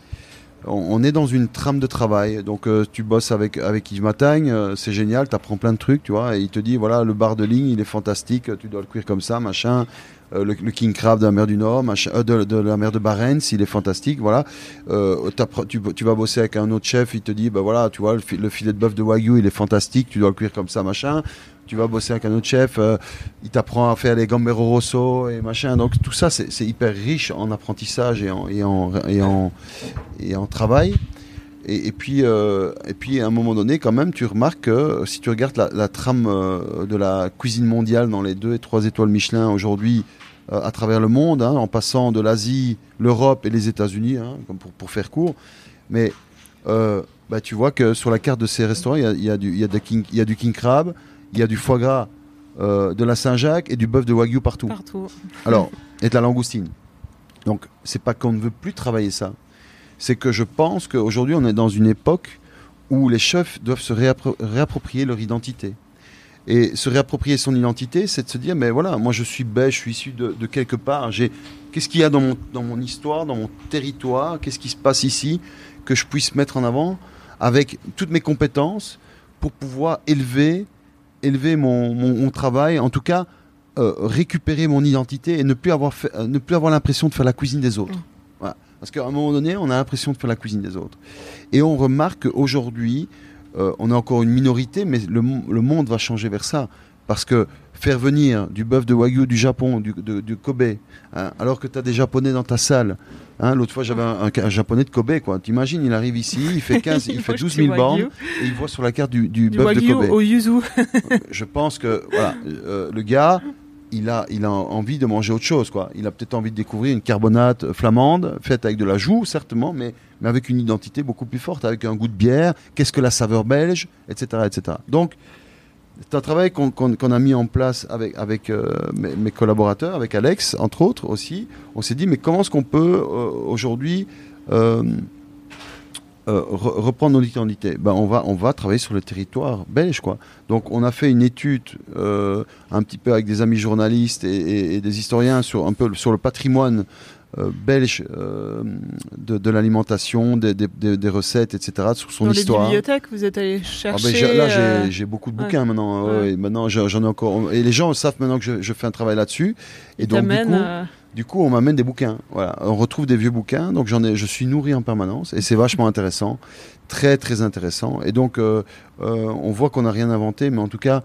On, est dans une trame de travail. Donc euh, tu bosses avec avec Yves Matagne, euh, c'est génial, tu apprends plein de trucs, tu vois, et il te dit voilà le bar de ligne, il est fantastique, tu dois le cuire comme ça, machin. Euh, le, le king crab de la mer du Nord, machin, euh, de, de la mer de Barents, il est fantastique, voilà. Euh, tu, tu vas bosser avec un autre chef, il te dit bah voilà, tu vois le, le filet de bœuf de wagyu, il est fantastique, tu dois le cuire comme ça, machin tu vas bosser avec un autre chef, euh, il t'apprend à faire les gambero rosso et machin. Donc tout ça, c'est hyper riche en apprentissage et en, et en, et en, travail. Et, puis, euh, et puis, à un moment donné, quand même, tu remarques que si tu regardes la, trame euh, de la cuisine mondiale dans les deux et trois étoiles Michelin aujourd'hui à travers le monde, hein, en passant de l'Asie, l'Europe et les États-Unis, hein, pour, pour faire court, mais bah, tu vois que sur la carte de ces restaurants, il y a, y a y a du king crab, il y a du foie gras euh, de la Saint-Jacques et du bœuf de wagyu partout. Partout. Alors, *laughs* et de la langoustine. Donc, c'est pas qu'on ne veut plus travailler ça. C'est que je pense qu'aujourd'hui, on est dans une époque où les chefs doivent se réappro- réapproprier leur identité. Et se réapproprier son identité, c'est de se dire, mais voilà, moi je suis belge, je suis issu de, de quelque part. J'ai, qu'est-ce qu'il y a dans mon, dans mon histoire, dans mon territoire, qu'est-ce qui se passe ici, que je puisse mettre en avant avec toutes mes compétences pour pouvoir élever, élever mon, mon- mon travail, en tout cas euh, récupérer mon identité et ne plus avoir, fait- euh, ne plus avoir l'impression de faire la cuisine des autres. Voilà. Parce qu'à un moment donné, on a l'impression de faire la cuisine des autres. Et on remarque qu'aujourd'hui, euh, on est encore une minorité, mais le, le monde va changer vers ça. Parce que faire venir du bœuf de Wagyu du Japon, du, de- du Kobe, hein, alors que tu as des Japonais dans ta salle. hein, L'autre fois, j'avais un, un- un Japonais de Kobe. quoi. T'imagines, il arrive ici, il fait *laughs* 15, il, Il fait mange 12 du 000 bornes, et il voit sur la carte du, du, Du bœuf de Kobe au yuzu. *laughs* je pense que voilà, euh, le gars, il a, il a envie de manger autre chose. Quoi. Il a peut-être envie de découvrir une carbonate flamande, faite avec de la joue, certainement, mais, mais avec une identité beaucoup plus forte, avec un goût de bière, qu'est-ce que la saveur belge, etc. etc. Donc, c'est un travail qu'on a mis en place avec, euh, mes, collaborateurs, avec Alex, entre autres aussi. On s'est dit, mais comment est-ce qu'on peut euh, aujourd'hui euh, re- reprendre nos identités ben, on, va, on va travailler sur le territoire belge. Quoi. Donc on a fait une étude un petit peu avec des amis journalistes et, et- des historiens sur, un peu sur le patrimoine belge euh, de, de l'alimentation, des, des- des- recettes, etc., sur son Dans histoire. les bibliothèques, vous êtes allé Ah chercher. ben, j'ai- là, euh, j'ai beaucoup de ouais. bouquins maintenant. ouais, ouais, maintenant, j'en ai encore. Et les gens savent maintenant que je, je fais un travail là-dessus. Et ils donc, du coup, euh, du coup, on m'amène des bouquins. Voilà, on retrouve des vieux bouquins. Donc, j'en ai, je suis nourri en permanence, et c'est vachement *laughs* intéressant, très très intéressant. Et donc, euh, euh, on voit qu'on n'a rien inventé, mais en tout cas,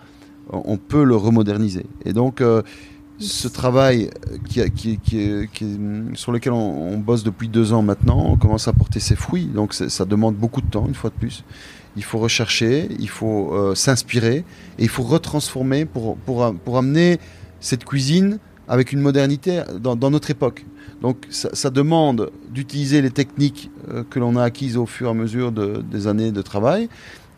on peut le remoderniser. Et donc, euh, ce travail sur lequel on, bosse depuis deux ans maintenant, on commence à porter ses fruits. Donc, ça demande beaucoup de temps, une fois de plus. Il faut rechercher, il faut euh, s'inspirer, et il faut retransformer pour, pour, amener cette cuisine avec une modernité dans, notre époque. Donc ça, demande d'utiliser les techniques euh, que l'on a acquises au fur et à mesure de- des années de travail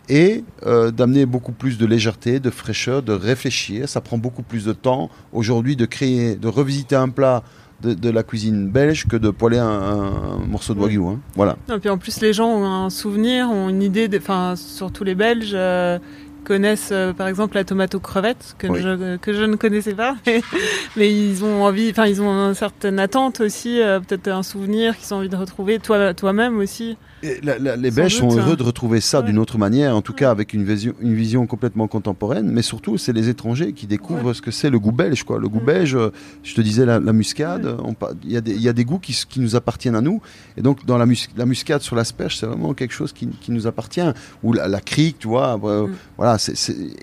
et euh, d'amener beaucoup plus de légèreté, de fraîcheur, de réfléchir. Ça prend beaucoup plus de temps aujourd'hui de créer, de revisiter un plat de, de la cuisine belge que de poêler un, morceau de wagyu. hein. Voilà. Et puis en plus, les gens ont un souvenir, ont une idée, enfin, surtout les Belges. euh, connaissent euh, par exemple la tomate aux crevettes que, Oui. je, que je ne connaissais pas mais, *laughs* mais ils ont envie enfin ils ont une certaine attente aussi euh, peut-être un souvenir qu'ils ont envie de retrouver toi toi-même aussi la- la- les Belges sont doute, heureux hein. de retrouver ça Ouais. d'une autre manière, en tout Ouais. cas avec une vision, une vision complètement contemporaine, mais surtout c'est les étrangers qui découvrent ce que c'est le goût belge. Quoi. Le goût belge, euh, je te disais la, la muscade, il y, a des- il y a des goûts qui, nous appartiennent à nous, et donc dans la, mus- la muscade sur l'asperge, c'est vraiment quelque chose qui, qui nous appartient. Ou la, crique, tu vois, euh, Mm. voilà,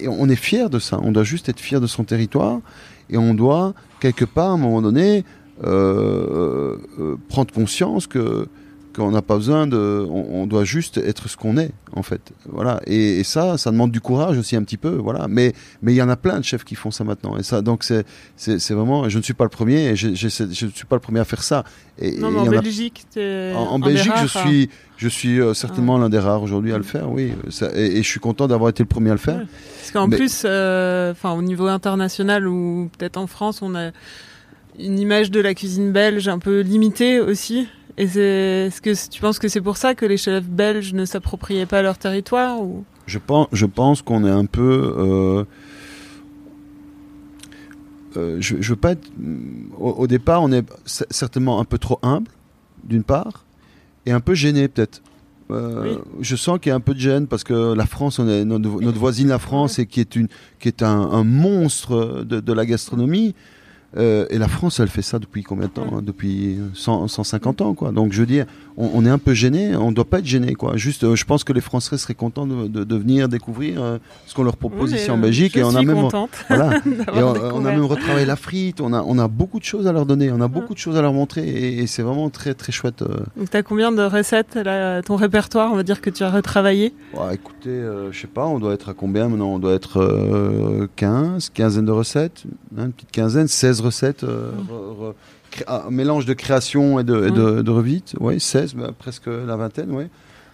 on est fier de ça, on doit juste être fier de son territoire, et on doit quelque part à un moment donné euh, euh, prendre conscience que qu'on n'a pas besoin de, on, on doit juste être ce qu'on est en fait, voilà. Et, et ça, ça demande du courage aussi un petit peu, voilà. Mais mais il y en a plein de chefs qui font ça maintenant. Et ça, donc c'est c'est vraiment, je ne suis pas le premier, et je ne suis pas le premier à faire ça. Et, non mais en a- Belgique t'es en, en Belgique, je rares, hein. suis je suis euh, certainement l'un des rares aujourd'hui à le faire, oui. Ça- et, et je suis content d'avoir été le premier à le faire. Ouais. Parce qu'en Mais- plus, euh, au niveau international ou peut-être en France, on a une image de la cuisine belge un peu limitée aussi. Et c'est, est-ce que tu penses que c'est pour ça que les chefs belges ne s'appropriaient pas leur territoire ou? Je pense, je pense qu'on est un peu. euh, euh, je, je veux pas être. Au, au départ, on est certainement un peu trop humble, d'une part, et un peu gêné peut-être. Euh, Oui. Je sens qu'il y a un peu de gêne parce que la France, on est notre, notre voisine la France, et qui est une, qui est un, un monstre de, de la gastronomie. Euh, et la France, elle fait ça depuis combien de temps hein? Depuis 100, 150 ans, quoi. Donc, je veux dire, on, on est un peu gêné. On ne doit pas être gêné, quoi. Juste, euh, je pense que les Français seraient contents de, de- de venir découvrir euh, ce qu'on leur propose Oui, ici en euh, Belgique. et on a même, *laughs* voilà. Et on, on a même retravaillé la frite. On a, on a beaucoup de choses à leur donner. On a beaucoup de choses à leur montrer. Et, et c'est vraiment très, très chouette. euh. Donc t'as combien de recettes là, ton répertoire On va dire que tu as retravaillé? Ouais, écoutez, je sais pas, on doit être à combien maintenant? On doit être euh, 15, quinzaine de recettes, hein, une petite quinzaine, 16 recettes, re- re- cré- ah, un mélange de création et de, et de, de revite, oui, 16, bah, presque la vingtaine, oui.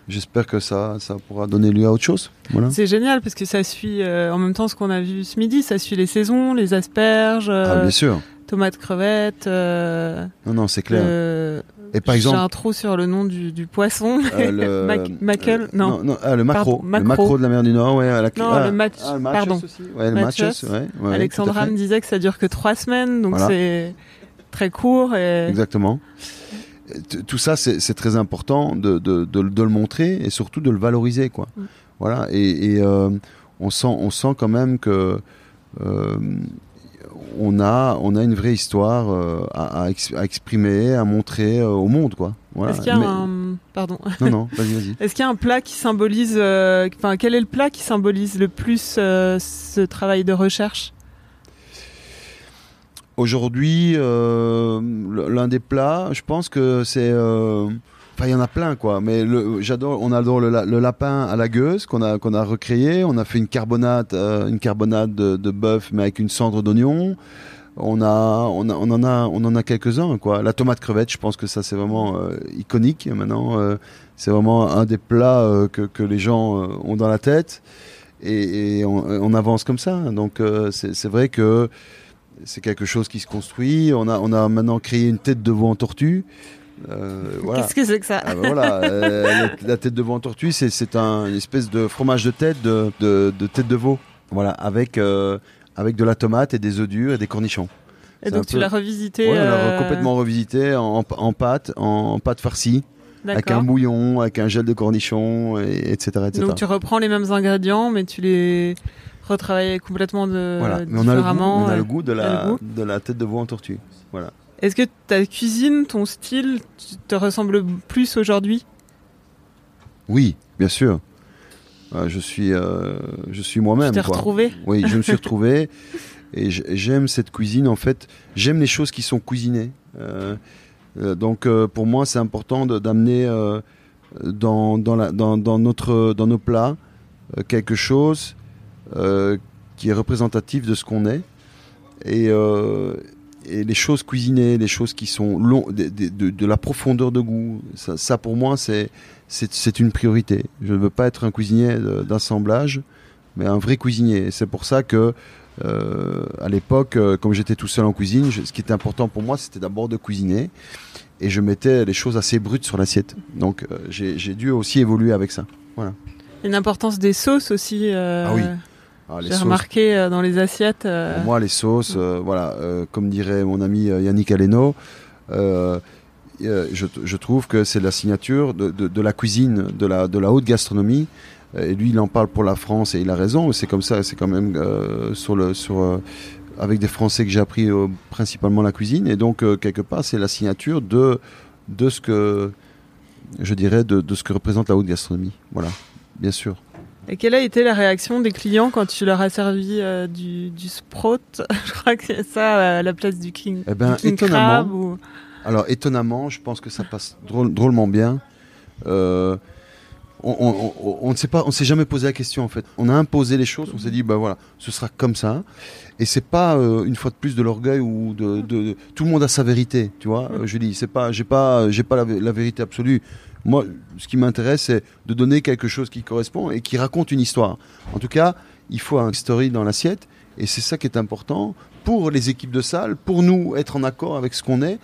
J'espère que ça, ça pourra donner lieu à autre chose. Voilà. C'est génial parce que ça suit euh, en même temps ce qu'on a vu ce midi. Ça suit les saisons, les asperges, Ah, euh, bien sûr. tomates crevettes. euh, Non, non, c'est clair. le- et par J'ai exemple, un trou sur le nom du, du poisson. euh, le, *laughs* Mac- Mackel Non. ah, le macro, Pardon, le macro. de la mer du Nord, ouais, à la Non, ah, le match- ah, le pardon. aussi, ouais, ouais, ouais, tout à Alexandra me disait que ça dure que trois semaines, donc Voilà. c'est très court. Et... Exactement. Et t- Tout ça, c'est très important de, de, de, de le montrer et surtout de le valoriser, quoi. Mm. Voilà. Et, et, euh, on sent, on sent quand même que euh, on a, on a une vraie histoire euh, à, à ex- à exprimer, à montrer euh, au monde, quoi. Voilà. Est-ce qu'il y a Mais- un... Pardon. Non, non, vas-y, vas-y. *laughs* Est-ce qu'il y a un plat qui symbolise... euh, Enfin, quel est le plat qui symbolise le plus euh, ce travail de recherche? Aujourd'hui, euh, l'un des plats, je pense que c'est. euh, Enfin, il y en a plein, quoi. Mais j'adore. On adore le, la- le lapin à la gueuse qu'on a qu'on a recréé. On a fait une carbonate, euh, une carbonate de, bœuf, mais avec une cendre d'oignon. On a, on a, on en a, on en a quelques-uns, quoi. La tomate crevette, je pense que ça c'est vraiment euh, iconique maintenant. c'est vraiment un des plats que, que les gens ont dans la tête. Et, on, on avance comme ça. Donc c'est vrai que c'est quelque chose qui se construit. On a, on a maintenant créé une tête de veau en tortue. Euh, *laughs* voilà. Qu'est-ce que c'est que ça Ah bah voilà, *laughs* euh, la tête de veau en tortue, c'est c'est un une espèce de fromage de tête de, de, de tête de veau. Voilà, avec euh, avec de la tomate et des œufs durs et des cornichons. Et donc tu peu- l'as revisité. Ouais, on l'a complètement revisité en, en pâte, en pâte farcie, avec un bouillon, avec un gel de et, etc., etc. Donc tu reprends les mêmes ingrédients, mais tu les retravailles complètement de voilà, mais on a le goût, différemment. on a le goût de la goût de la tête de veau en tortue. Voilà. Est-ce que ta cuisine, ton style, tu- te ressemble plus aujourd'hui? Oui, bien sûr. Euh, je suis euh, je suis Tu moi-même. t'es quoi. retrouvé Oui, je me suis *laughs* retrouvé et j'aime cette cuisine en fait. J'aime les choses qui sont cuisinées. Euh, donc pour moi, c'est important d'amener dans, dans, dans, dans notre, dans nos plats quelque chose qui est représentatif de ce qu'on est. Et, euh, et les choses cuisinées, les choses qui sont de, de- de- de la profondeur de goût, ça, ça, pour moi, c'est c'est une priorité. Je ne veux pas être un cuisinier d'assemblage, mais un vrai cuisinier. C'est pour ça que, euh, à l'époque, euh, comme j'étais tout seul en cuisine, je- ce qui était important pour moi, c'était d'abord de cuisiner. Et je mettais les choses assez brutes sur l'assiette. Donc euh, j'ai dû aussi évoluer avec ça. Une importance des sauces aussi. euh, Ah oui. Ah, J'ai remarqué euh, dans les assiettes. euh, Pour moi, les sauces, euh, voilà, comme dirait mon ami Yannick Aleno, je, je trouve que c'est la signature de, de- de la cuisine, de la, de la haute gastronomie. Et lui, il en parle pour la France et il a raison. C'est comme ça, c'est quand même sur le, sur, avec des Français que j'ai appris principalement la cuisine. Et donc, quelque part, c'est la signature de, de ce que, je dirais, de, de ce que représente la haute gastronomie. Voilà, bien sûr. Et quelle a été la réaction des clients quand tu leur as servi euh, du, du sprout *laughs* Je crois que c'est ça euh, à la place du king, Eh ben, du king étonnamment, crab. Ou... Alors étonnamment, je pense que ça passe drôle- drôlement bien. Euh, on, on- on- on ne sait pas, on s'est jamais posé la question en fait. On a imposé les choses, on s'est dit bah voilà, ce sera comme ça. Et c'est pas euh, une fois de plus de l'orgueil ou de, de- de- tout le monde a sa vérité, tu vois. Euh, je dis c'est pas, j'ai pas, j'ai pas la vérité absolue. Moi, ce qui m'intéresse, c'est de donner quelque chose qui correspond et qui raconte une histoire. En tout cas, il faut un story dans l'assiette et c'est ça qui est important pour les équipes de salle, pour nous être en accord avec ce qu'on est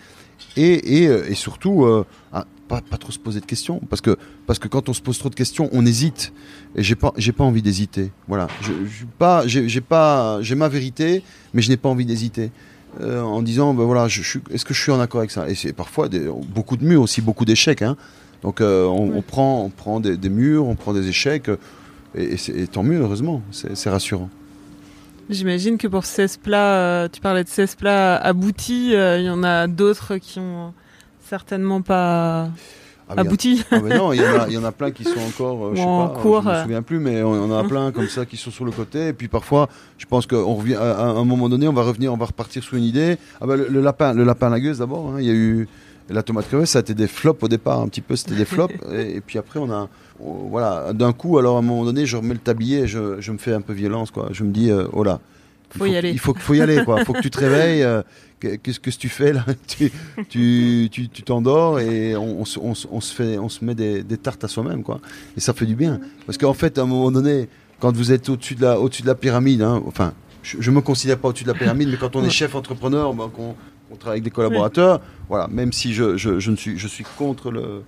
et, et, euh, surtout euh, pas, pas trop se poser de questions parce que parce que quand on se pose trop de questions on hésite et j'ai pas j'ai pas envie d'hésiter voilà je, pas j'ai pas j'ai ma vérité mais je n'ai pas envie d'hésiter Euh, en disant ben voilà est-ce que je suis en accord avec ça? Et c'est parfois beaucoup de murs aussi beaucoup d'échecs hein. Donc euh, on, on prend on prend des, des murs on prend des échecs euh, et, et, c'est- et tant mieux heureusement c'est rassurant J'imagine que pour 16 plats, euh, tu parlais de 16 plats aboutis, euh, il y en a d'autres qui ont certainement pas Ah, abouti. Ah mais non, il y, en a- *laughs* il y en a plein qui sont encore, euh, je sais en pas, cours, je me souviens plus, mais on en a *laughs* plein comme ça qui sont sur le côté. Et puis parfois, je pense qu'on revient à, à un moment donné, on va revenir, on va repartir sur une idée. Ah bah, le, le lapin, le lapin à la gueuse d'abord. hein, il y a eu la tomate crevée, ça a été des flops au départ, un petit peu, c'était des flops. *laughs* et, et puis après, on a, on- voilà, d'un coup, alors à un moment donné, je remets le tablier, et je, je me fais un peu violence, quoi. Je me dis, euh, oh là. il Faut y aller. Il faut, faut y aller, quoi. Faut que tu te réveilles. euh, que- Qu'est-ce que tu fais là? *laughs* Tu tu tu tu t'endors et on, on se- on se- on se fait on se met des, des tartes à soi-même quoi. Et ça fait du bien parce qu'en fait à un moment donné quand vous êtes au-dessus de la au-dessus de la pyramide hein, enfin je, je me considère pas au-dessus de la pyramide mais quand on est *laughs* chef entrepreneur ben, qu'on on travaille avec des collaborateurs voilà même si je, je, je ne suis je suis contre le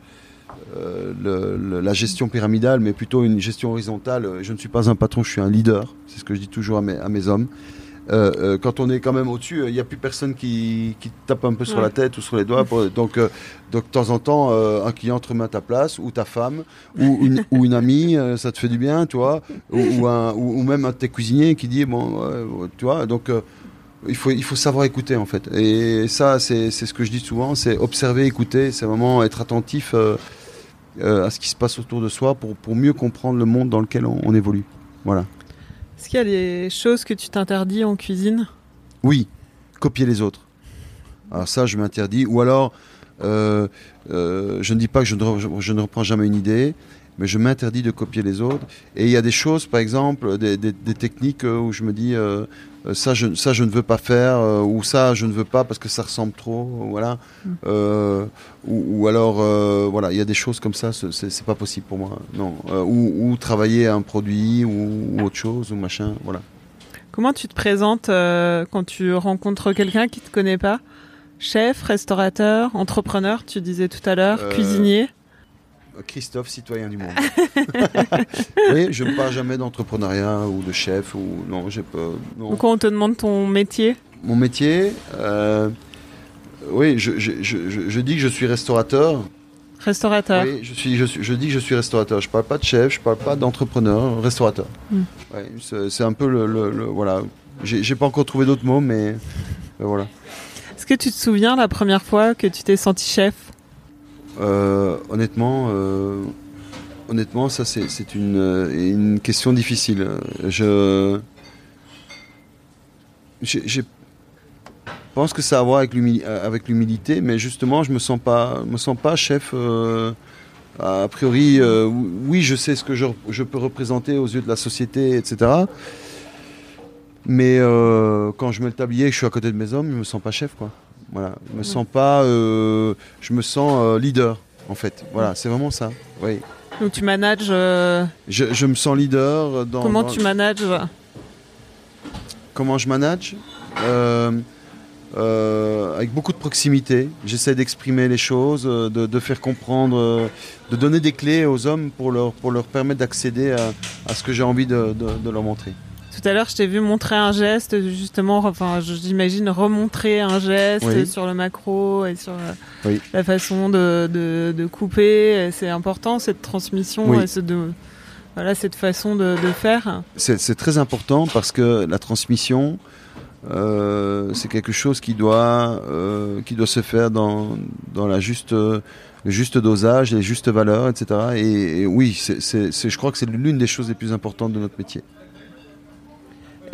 euh, le- le- la gestion pyramidale, mais plutôt une gestion horizontale. Je ne suis pas un patron, je suis un leader. C'est ce que je dis toujours à mes, à mes hommes. Euh, euh, quand on est quand même au-dessus, il n'y a plus personne qui, qui tape un peu sur la tête ou sur les doigts. pour- donc, donc, de temps en temps, un client te remet à ta place, ou ta femme, ou une, ou une amie, ça te fait du bien, tu vois, ou, ou, un- ou- ou même un de tes cuisiniers qui dit, bon, tu vois, donc il, faut, il faut savoir écouter en fait. Et ça, c'est ce que je dis souvent, c'est observer, écouter, c'est vraiment être attentif euh, euh, à ce qui se passe autour de soi pour, pour mieux comprendre le monde dans lequel on, on évolue. Voilà. Est-ce qu'il y a des choses que tu t'interdis en cuisine? Oui, copier les autres. Alors ça, je m'interdis. Ou alors, euh, je ne dis pas que je ne, je ne reprends jamais une idée, mais je m'interdis de copier les autres. Et il y a des choses, par exemple, des, des- des techniques euh, où je me dis, euh, ça, je, ça, je ne veux pas faire, euh, ou ça, je ne veux pas parce que ça ressemble trop, voilà. Euh, ou, ou alors, euh, voilà, il y a des choses comme ça, c'est- pas possible pour moi, non. Euh, ou, ou travailler un produit, ou, ou autre chose, ou machin, voilà. Comment tu te présentes euh, quand tu rencontres quelqu'un qui te connaît pas? Chef, restaurateur, entrepreneur, tu disais tout à l'heure, cuisinier? Christophe, citoyen du monde. *laughs* oui, je ne parle jamais d'entrepreneuriat ou de chef ou non, j'ai pas. non. Donc on te demande ton métier. Mon métier, euh, oui, je, je- je- je- je dis que je suis restaurateur. Restaurateur. Oui, je, suis, je, suis- je dis que je suis restaurateur. Je parle pas de chef, je parle pas d'entrepreneur, restaurateur. Mm. Ouais, c'est un peu le, le- le- voilà. J'ai pas encore trouvé d'autres mots, mais euh, voilà. Est-ce que tu te souviens la première fois que tu t'es senti chef? Honnêtement, euh, honnêtement, ça c'est une, euh, question difficile. Je, pense que ça a à voir avec l'humili- euh, avec l'humilité, mais justement, je me sens pas, me sens pas chef. euh, a priori, euh, oui, je sais ce que je, peux représenter aux yeux de la société, etc. Mais euh, quand je mets le tablier et que je suis à côté de mes hommes, je me sens pas chef, quoi. Voilà, je me sens pas, euh, je me sens euh, leader, en fait. Voilà, c'est vraiment ça. Oui, Donc tu manages. euh, je, je me sens leader dans. comment dans- tu manages Comment je manage Euh, Avec beaucoup de proximité. J'essaie d'exprimer les choses, de, de faire comprendre, de donner des clés aux hommes pour leur, pour leur permettre d'accéder à, à ce que j'ai envie de, de- de leur montrer. Tout à l'heure, je t'ai vu montrer un geste, justement, enfin, j'imagine remontrer un geste Oui. sur le macro et sur euh, Oui. la façon de, de, de couper. C'est important cette transmission Oui. et ce de, voilà, cette façon de, de faire. C'est très important parce que la transmission, euh, c'est quelque chose qui doit, euh, qui doit se faire dans, dans la juste, le juste dosage, les justes valeurs, etc. Et, et oui, c'est- je crois que c'est l'une des choses les plus importantes de notre métier.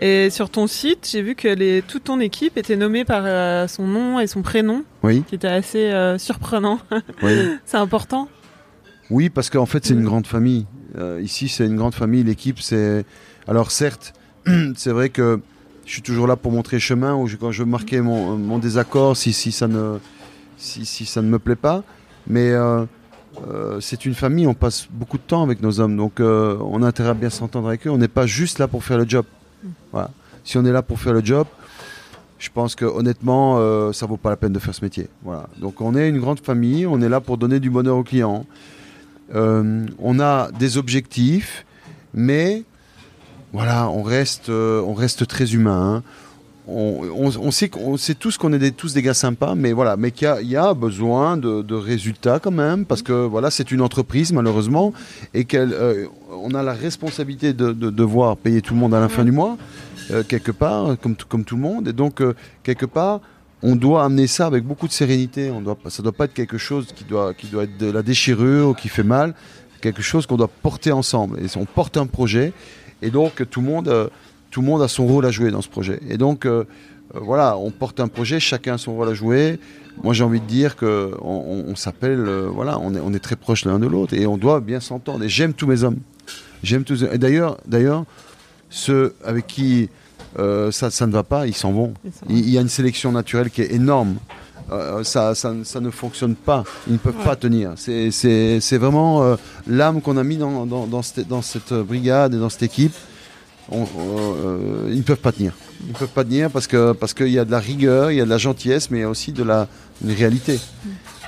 Et sur ton site, j'ai vu que les, toute ton équipe était nommée par euh, son nom et son prénom, Oui, qui était assez euh, surprenant. oui. *laughs* C'est important? Oui, parce qu'en fait, c'est une grande famille. Euh, ici, c'est une grande famille. L'équipe, c'est. Alors, certes, *clears throat* c'est vrai que je suis toujours là pour montrer chemin, ou quand je veux marquer mon, mon désaccord, si, si, ça ne, si, si ça ne me plaît pas. Mais euh, c'est une famille, on passe beaucoup de temps avec nos hommes, donc euh, on a intérêt à bien s'entendre avec eux. On n'est pas juste là pour faire le job. Si on est là pour faire le job, je pense que honnêtement, euh, ça vaut pas la peine de faire ce métier. Voilà. Donc on est une grande famille, on est là pour donner du bonheur aux clients. Euh, on a des objectifs, mais voilà, on reste, euh, très humain. hein. On, on- sait, qu'on- tous qu'on est des- tous des gars sympas, mais voilà, mais qu'il y a, besoin de, résultats quand même, parce que voilà, c'est une entreprise malheureusement, et qu'elle, euh, on a la responsabilité de, de devoir payer tout le monde à la fin du mois, euh, quelque part, comme, comme tout le monde, et donc euh, quelque part, on doit amener ça avec beaucoup de sérénité. On doit, ça doit pas être quelque chose qui doit, qui doit être de la déchirure ou qui fait mal. Quelque chose qu'on doit porter ensemble. Et on porte un projet, et donc tout le monde, euh, tout le monde a son rôle à jouer dans ce projet. Et donc euh, euh, voilà, on porte un projet, chacun a son rôle à jouer. Moi, j'ai envie de dire que on, s'appelle, euh, voilà, on est, on est très proches l'un de l'autre, et on doit bien s'entendre. Et j'aime tous mes hommes. J'aime tous. Et d'ailleurs, d'ailleurs, ceux avec qui euh, ça, ça ne va pas, ils s'en vont. Il il y a une sélection naturelle qui est énorme. Euh, ça, ça, ça ne fonctionne pas. Ils ne peuvent Ouais. pas tenir. C'est- C'est c'est vraiment l'âme qu'on a mis dans, dans, dans cette, dans cette brigade et dans cette équipe. On- euh, ils ne peuvent pas tenir. Ils ne peuvent pas tenir parce que parce qu'il y a de la rigueur, il y a de la gentillesse, mais il y a aussi de la une réalité.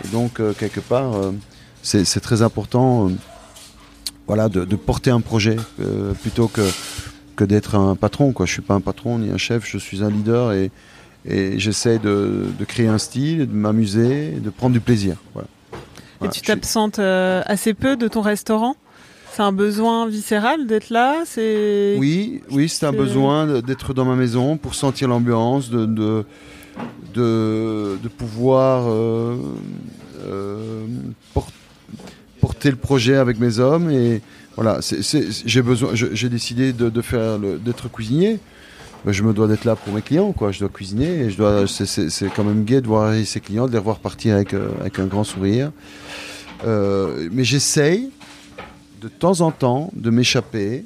Et donc euh, quelque part, euh, c'est très important, euh, voilà, de, de porter un projet plutôt que que d'être un patron. Quoi. Je suis pas un patron ni un chef, je suis un leader et, et j'essaie de, de créer un style, de m'amuser, de prendre du plaisir. Voilà. Et tu t'absentes assez peu de ton restaurant? C'est un besoin viscéral d'être là C'est Oui, oui, c'est un besoin d'être dans ma maison pour sentir l'ambiance, de, de, de, de pouvoir euh, euh, por- porter le projet avec mes hommes. Et voilà, j'ai besoin, j'ai décidé de, de faire d'être cuisinier. Ben, je me dois d'être là pour mes clients, quoi. Je dois cuisiner et je dois. C'est, quand même gai de voir ses clients, de les revoir partir avec, euh, avec un grand sourire. Mais j'essaye de temps en temps de m'échapper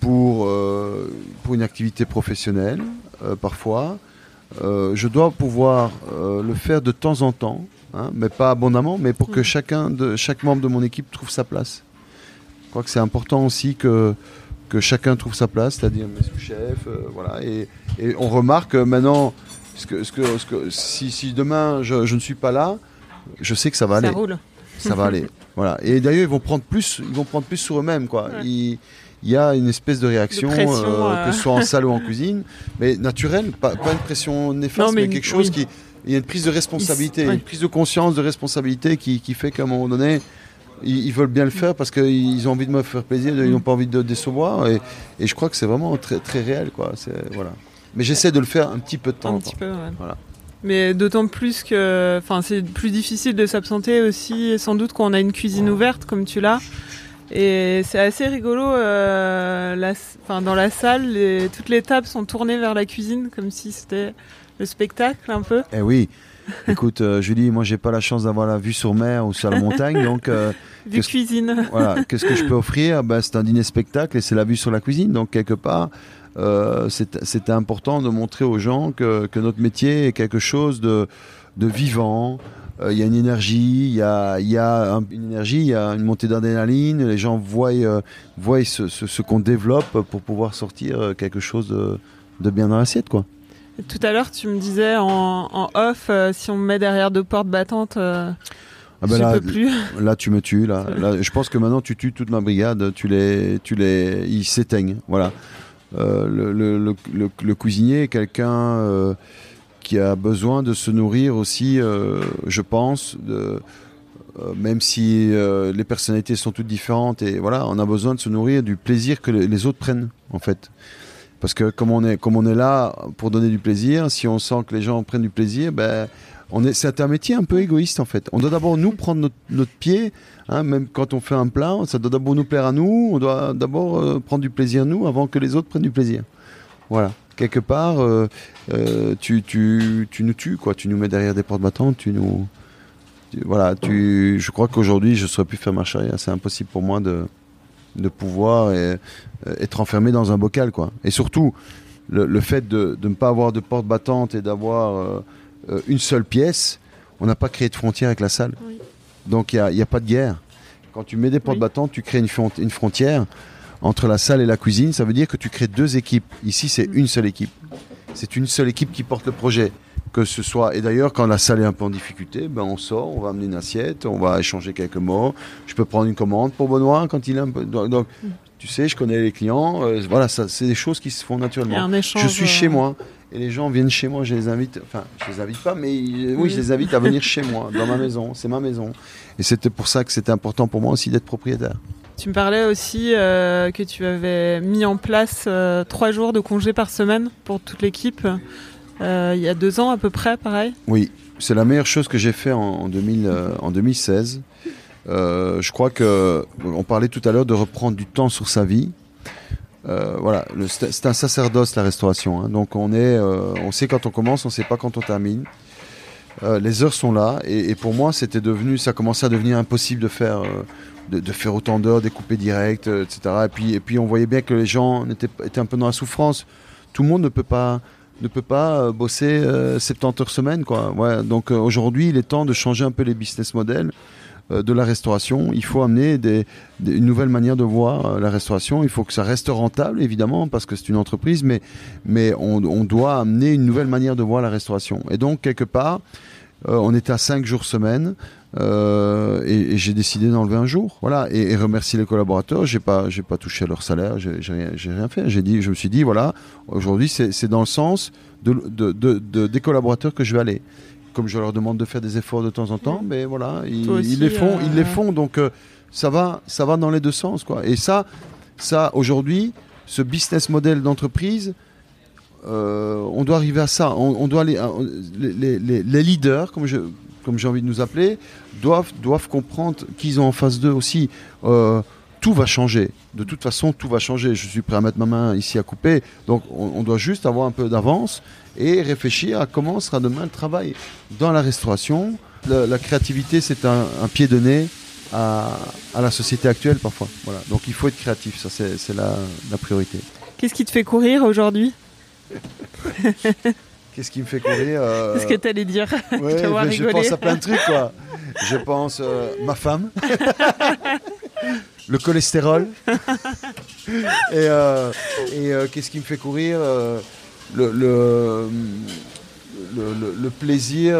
pour, euh, pour une activité professionnelle, euh, parfois. Euh, je dois pouvoir le faire de temps en temps, hein, mais pas abondamment, mais pour que Mhm. chacun de, chaque membre de mon équipe trouve sa place. Je crois que c'est important aussi que, que chacun trouve sa place, c'est-à-dire mes sous-chefs, voilà. Et, et on remarque que maintenant, ce que, ce que, ce que, si, si demain je, je ne suis pas là, je sais que ça va Ça aller. roule. Ça va aller. *laughs* Voilà. Et d'ailleurs, ils vont prendre plus, ils vont prendre plus sur eux-mêmes, quoi. Ouais. Il y a une espèce de réaction, De pression, euh, euh. que ce soit en salle ou en *laughs* cuisine, mais naturelle, pas, pas une pression néfaste, Non, mais quelque chose oui. qui. Il y a une prise de responsabilité, ouais. une prise de conscience de responsabilité qui, qui fait qu'à un moment donné, ils, ils veulent bien le faire parce qu'ils ont envie de me faire plaisir, ils n'ont pas envie de décevoir, et, et je crois que c'est vraiment très, très réel, quoi. Voilà. Mais j'essaie de le faire un petit peu de temps. en Un petit peu, ouais. Voilà. Mais d'autant plus que, enfin, c'est plus difficile de s'absenter aussi, sans doute quand on a une cuisine ouverte comme tu l'as. Et c'est assez rigolo, euh, la- enfin, dans la salle, les- toutes les tables sont tournées vers la cuisine, comme si c'était le spectacle un peu. Eh oui. *laughs* Écoute, euh, Julie, moi j'ai pas la chance d'avoir la vue sur mer ou sur la montagne, donc euh, Vue cuisine. voilà, qu'est-ce que je peux offrir? Ben, C'est un dîner spectacle et c'est la vue sur la cuisine. Donc, quelque part, euh, c'était important de montrer aux gens que, que notre métier est quelque chose de, de vivant. Euh, Il y a une énergie, il y a, il y a un- une énergie, il y a une montée d'adrénaline. Les gens voient, euh, voient ce, ce- ce qu'on développe pour pouvoir sortir quelque chose de, de bien dans l'assiette, quoi. Tout à l'heure, tu me disais en, en off, si on me met derrière deux portes battantes, Ah ben je là, peux plus. Là, tu me tues. Là. *laughs* Là, je pense que maintenant, tu tues toute ma brigade. Tu les, tu les, ils s'éteignent. Voilà. Euh, le, cuisinier est quelqu'un euh, qui a besoin de se nourrir aussi, euh, je pense, même si les personnalités sont toutes différentes. Et voilà, on a besoin de se nourrir du plaisir que les, les autres prennent, en fait. Parce que comme on est, comme on est là pour donner du plaisir, si on sent que les gens prennent du plaisir, ben, on est, c'est un métier un peu égoïste en fait. On doit d'abord nous prendre notre, pied, hein, même quand on fait un plat, ça doit d'abord nous plaire à nous. On doit d'abord euh, prendre du plaisir nous avant que les autres prennent du plaisir. Voilà. Quelque part, euh, euh, tu, tu, tu nous tues quoi. Tu nous mets derrière des portes battantes. Tu nous, voilà. Tu, je crois qu'aujourd'hui, je ne saurais plus faire marche arrière. C'est impossible pour moi de, de pouvoir euh, être enfermé dans un bocal quoi. Et surtout, le, le fait de, de ne pas avoir de porte battante et d'avoir euh, euh, une seule pièce, on n'a pas créé de frontière avec la salle. Oui. Donc il n'y a, pas de guerre. Quand tu mets des portes Oui. battantes, tu crées une, front- une frontière entre la salle et la cuisine. Ça veut dire que tu crées deux équipes. Ici, c'est Mm. une seule équipe. C'est une seule équipe qui porte le projet. Que ce soit, et d'ailleurs, quand la salle est un peu en difficulté, ben on sort, on va amener une assiette, on va échanger quelques mots. Je peux prendre une commande pour Benoît quand il est un peu. Donc, Mm. tu sais, je connais les clients. euh, voilà, ça, c'est des choses qui se font naturellement. échange. Je suis euh, chez moi et les gens viennent chez moi, je les invite, enfin, je les invite pas, mais oui, je les invite à venir chez moi, dans ma maison, c'est ma maison. Et c'était pour ça que c'était important pour moi aussi d'être propriétaire. Tu me parlais aussi euh, que tu avais mis en place euh, trois jours de congé par semaine pour toute l'équipe. Euh, il y a deux ans à peu près, pareil? Oui, c'est la meilleure chose que j'ai fait en, en 2000, euh, en 2016. Euh, je crois que on parlait tout à l'heure de reprendre du temps sur sa vie. Euh, voilà, c'est un sacerdoce la restauration. hein. Donc on est, euh, on sait quand on commence, on sait pas quand on termine. Euh, les heures sont là et, pour moi c'était devenu, ça commençait à devenir impossible de faire, de, faire autant d'heures, découper direct, etc. Et puis et puis on voyait bien que les gens étaient, un peu dans la souffrance. Tout le monde ne peut pas ne peut pas bosser euh, 70 heures semaine quoi. Donc aujourd'hui il est temps de changer un peu les business models de la restauration. Il faut amener une nouvelle manière de voir euh, la restauration. Il faut que ça reste rentable, évidemment, parce que c'est une entreprise, mais, mais on, doit amener une nouvelle manière de voir la restauration. Et donc, quelque part, euh, on était à 5 jours semaine. euh, et, j'ai décidé d'enlever un jour, voilà, et, et remercier les collaborateurs. J'ai pas, j'ai pas touché à leur salaire, j'ai rien, rien fait. J'ai dit, je me suis dit, voilà, aujourd'hui c'est dans le sens de- des collaborateurs que je vais aller. Comme je leur demande de faire des efforts de temps en temps, mais voilà, ils, Toi aussi, ils les font, euh, ils les font. Donc euh, ça va, ça va dans les deux sens, quoi. Et ça, ça aujourd'hui, ce business model d'entreprise, euh, on doit arriver à ça. On, on doit aller, les, les- les- les leaders, comme je, comme j'ai envie de nous appeler, doivent, doivent comprendre qu'ils ont en face d'eux aussi. euh, tout va changer. De toute façon, tout va changer. Je suis prêt à mettre ma main ici à couper. Donc, on, on doit juste avoir un peu d'avance et réfléchir à comment sera demain le travail dans la restauration. La, la créativité, c'est un, un pied de nez à, à la société actuelle parfois. Voilà. Donc, il faut être créatif. Ça, c'est la, la priorité. Qu'est-ce qui te fait courir aujourd'hui? *laughs* Qu'est-ce qui me fait courir euh, Qu'est-ce que tu allais dire Ouais, *laughs* je pense à plein de trucs, quoi. Je pense euh, ma femme, *laughs* le cholestérol, et, euh, et, euh, qu'est-ce qui me fait courir euh, le, le, le, le- le plaisir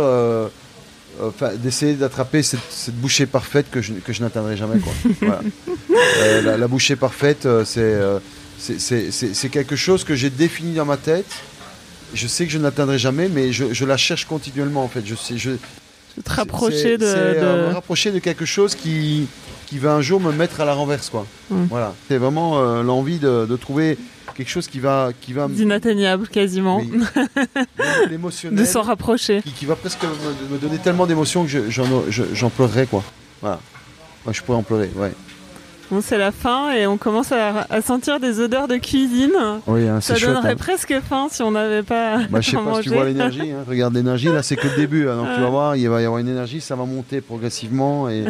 d'essayer d'attraper cette, cette bouchée parfaite que je, que je n'atteindrai jamais. Quoi. Voilà. *laughs* La, la bouchée parfaite, c'est- c'est quelque chose que j'ai défini dans ma tête. Je sais que je n'atteindrai jamais, mais je, je la cherche continuellement en fait. Je sais, je, De te rapprocher de. euh, de- me rapprocher de quelque chose qui, qui va un jour me mettre à la renverse. Quoi. Voilà. C'est vraiment euh, l'envie de, de trouver quelque chose qui va, qui va me- d'inatteignable quasiment. *laughs* l'émotionnel, De s'en rapprocher. qui, qui va presque me, me donner tellement d'émotions que je- j'en je, pleurerais. Quoi. Voilà. Moi, je pourrais en pleurer. Ouais. Bon, c'est la fin et on commence à, à sentir des odeurs de cuisine. Oui, hein, Ça chouette. donnerait hein. presque faim si on n'avait pas Bah, je sais pas *laughs* si tu vois l'énergie. hein. Regarde l'énergie, là c'est que le début. Donc tu vas voir, il va y avoir une énergie, ça va monter progressivement. Et,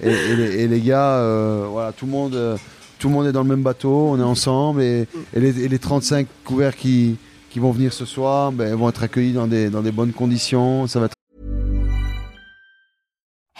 et, et les, et les gars, euh, voilà, tout le, monde, euh, tout le monde est dans le même bateau, on est ensemble. Et, les, et les 35 couverts qui, qui vont venir ce soir ben, vont être accueillis dans des, dans des bonnes conditions. Ça va être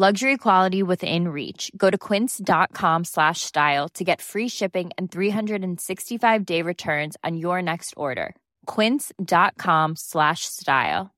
Luxury quality within reach. Go to quince.com slash style to get free shipping and 365 day returns on your next order. Quince.com slash style.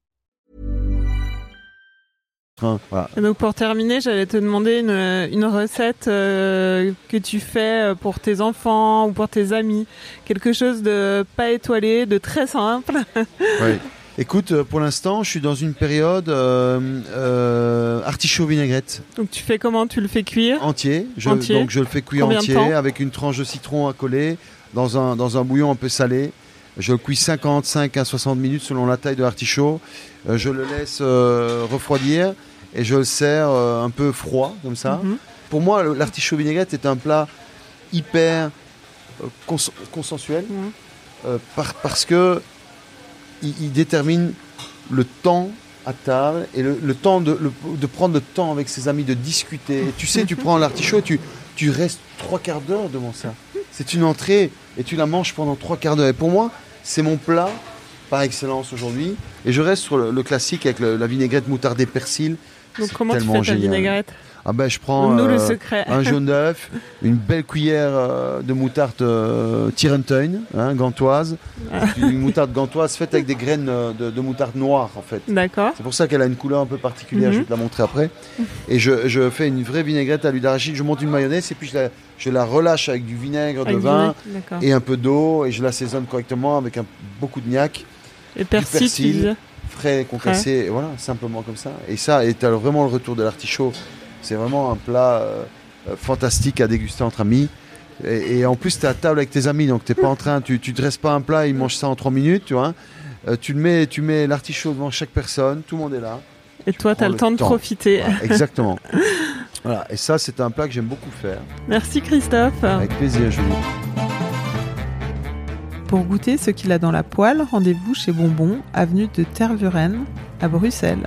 donc pour terminer, j'allais te demander une, une recette euh, que tu fais pour tes enfants ou pour tes amis. Quelque chose de pas étoilé, de très simple. Ouais. *laughs* Écoute, euh, pour l'instant, je suis dans une période euh, euh, artichaut vinaigrette Donc tu fais comment? Tu le fais cuire? Entier. Je, Entier. Donc je le fais cuire Combien entier avec une tranche de citron à coller dans un, dans un bouillon un peu salé. Je le cuis 55 à 60 minutes selon la taille de l'artichaut. Euh, je le laisse refroidir et je le sers un peu froid comme ça. Mhm. Pour moi, l'artichaut vinaigrette est un plat hyper cons- consensuel Mhm. par- parce que il, il détermine le temps à table et le, le temps de, le- de prendre le temps avec ses amis, de discuter. Et tu sais, tu prends l'artichaut et tu, tu restes trois quarts d'heure devant ça. C'est une entrée et tu la manges pendant trois quarts d'heure. Et pour moi, c'est mon plat par excellence aujourd'hui. Et je reste sur le, le classique avec la vinaigrette moutarde et persil. Donc comment tu fais ta génial. vinaigrette? Ah ben, je prends le euh, secret. un jaune d'œuf, une belle cuillère euh, de moutarde euh, Tirenteun, hein, gantoise. une moutarde gantoise faite avec des graines euh, de, de moutarde noire en fait. D'accord. C'est pour ça qu'elle a une couleur un peu particulière, Mhm. je vais te la montrer après. Et je, je fais une vraie vinaigrette à l'huile d'arachide, je monte une mayonnaise et puis je la, je la relâche avec du vinaigre de Avec du vin vinaigre, et un peu d'eau et je l'assaisonne correctement avec un, beaucoup de gnac, Et persil, tu persil. frais, concassé, et voilà, simplement comme ça. Et ça, et vraiment le retour de l'artichaut. C'est vraiment un plat euh, euh, fantastique à déguster entre amis. Et, et en plus, tu es à table avec tes amis, donc t'es pas en train, tu, tu dresses pas un plat, ils mangent ça en 3 minutes, tu vois. Euh, tu le mets, tu mets l'artichaut devant chaque personne, tout le monde est là. Et toi, tu as le le temps de temps. profiter. Voilà, exactement. *laughs* voilà, et ça, c'est un plat que j'aime beaucoup faire. Merci Christophe. Avec plaisir, Julie. Pour goûter ce qu'il a dans la poêle, rendez-vous chez Bonbon, avenue de Tervuren, à Bruxelles.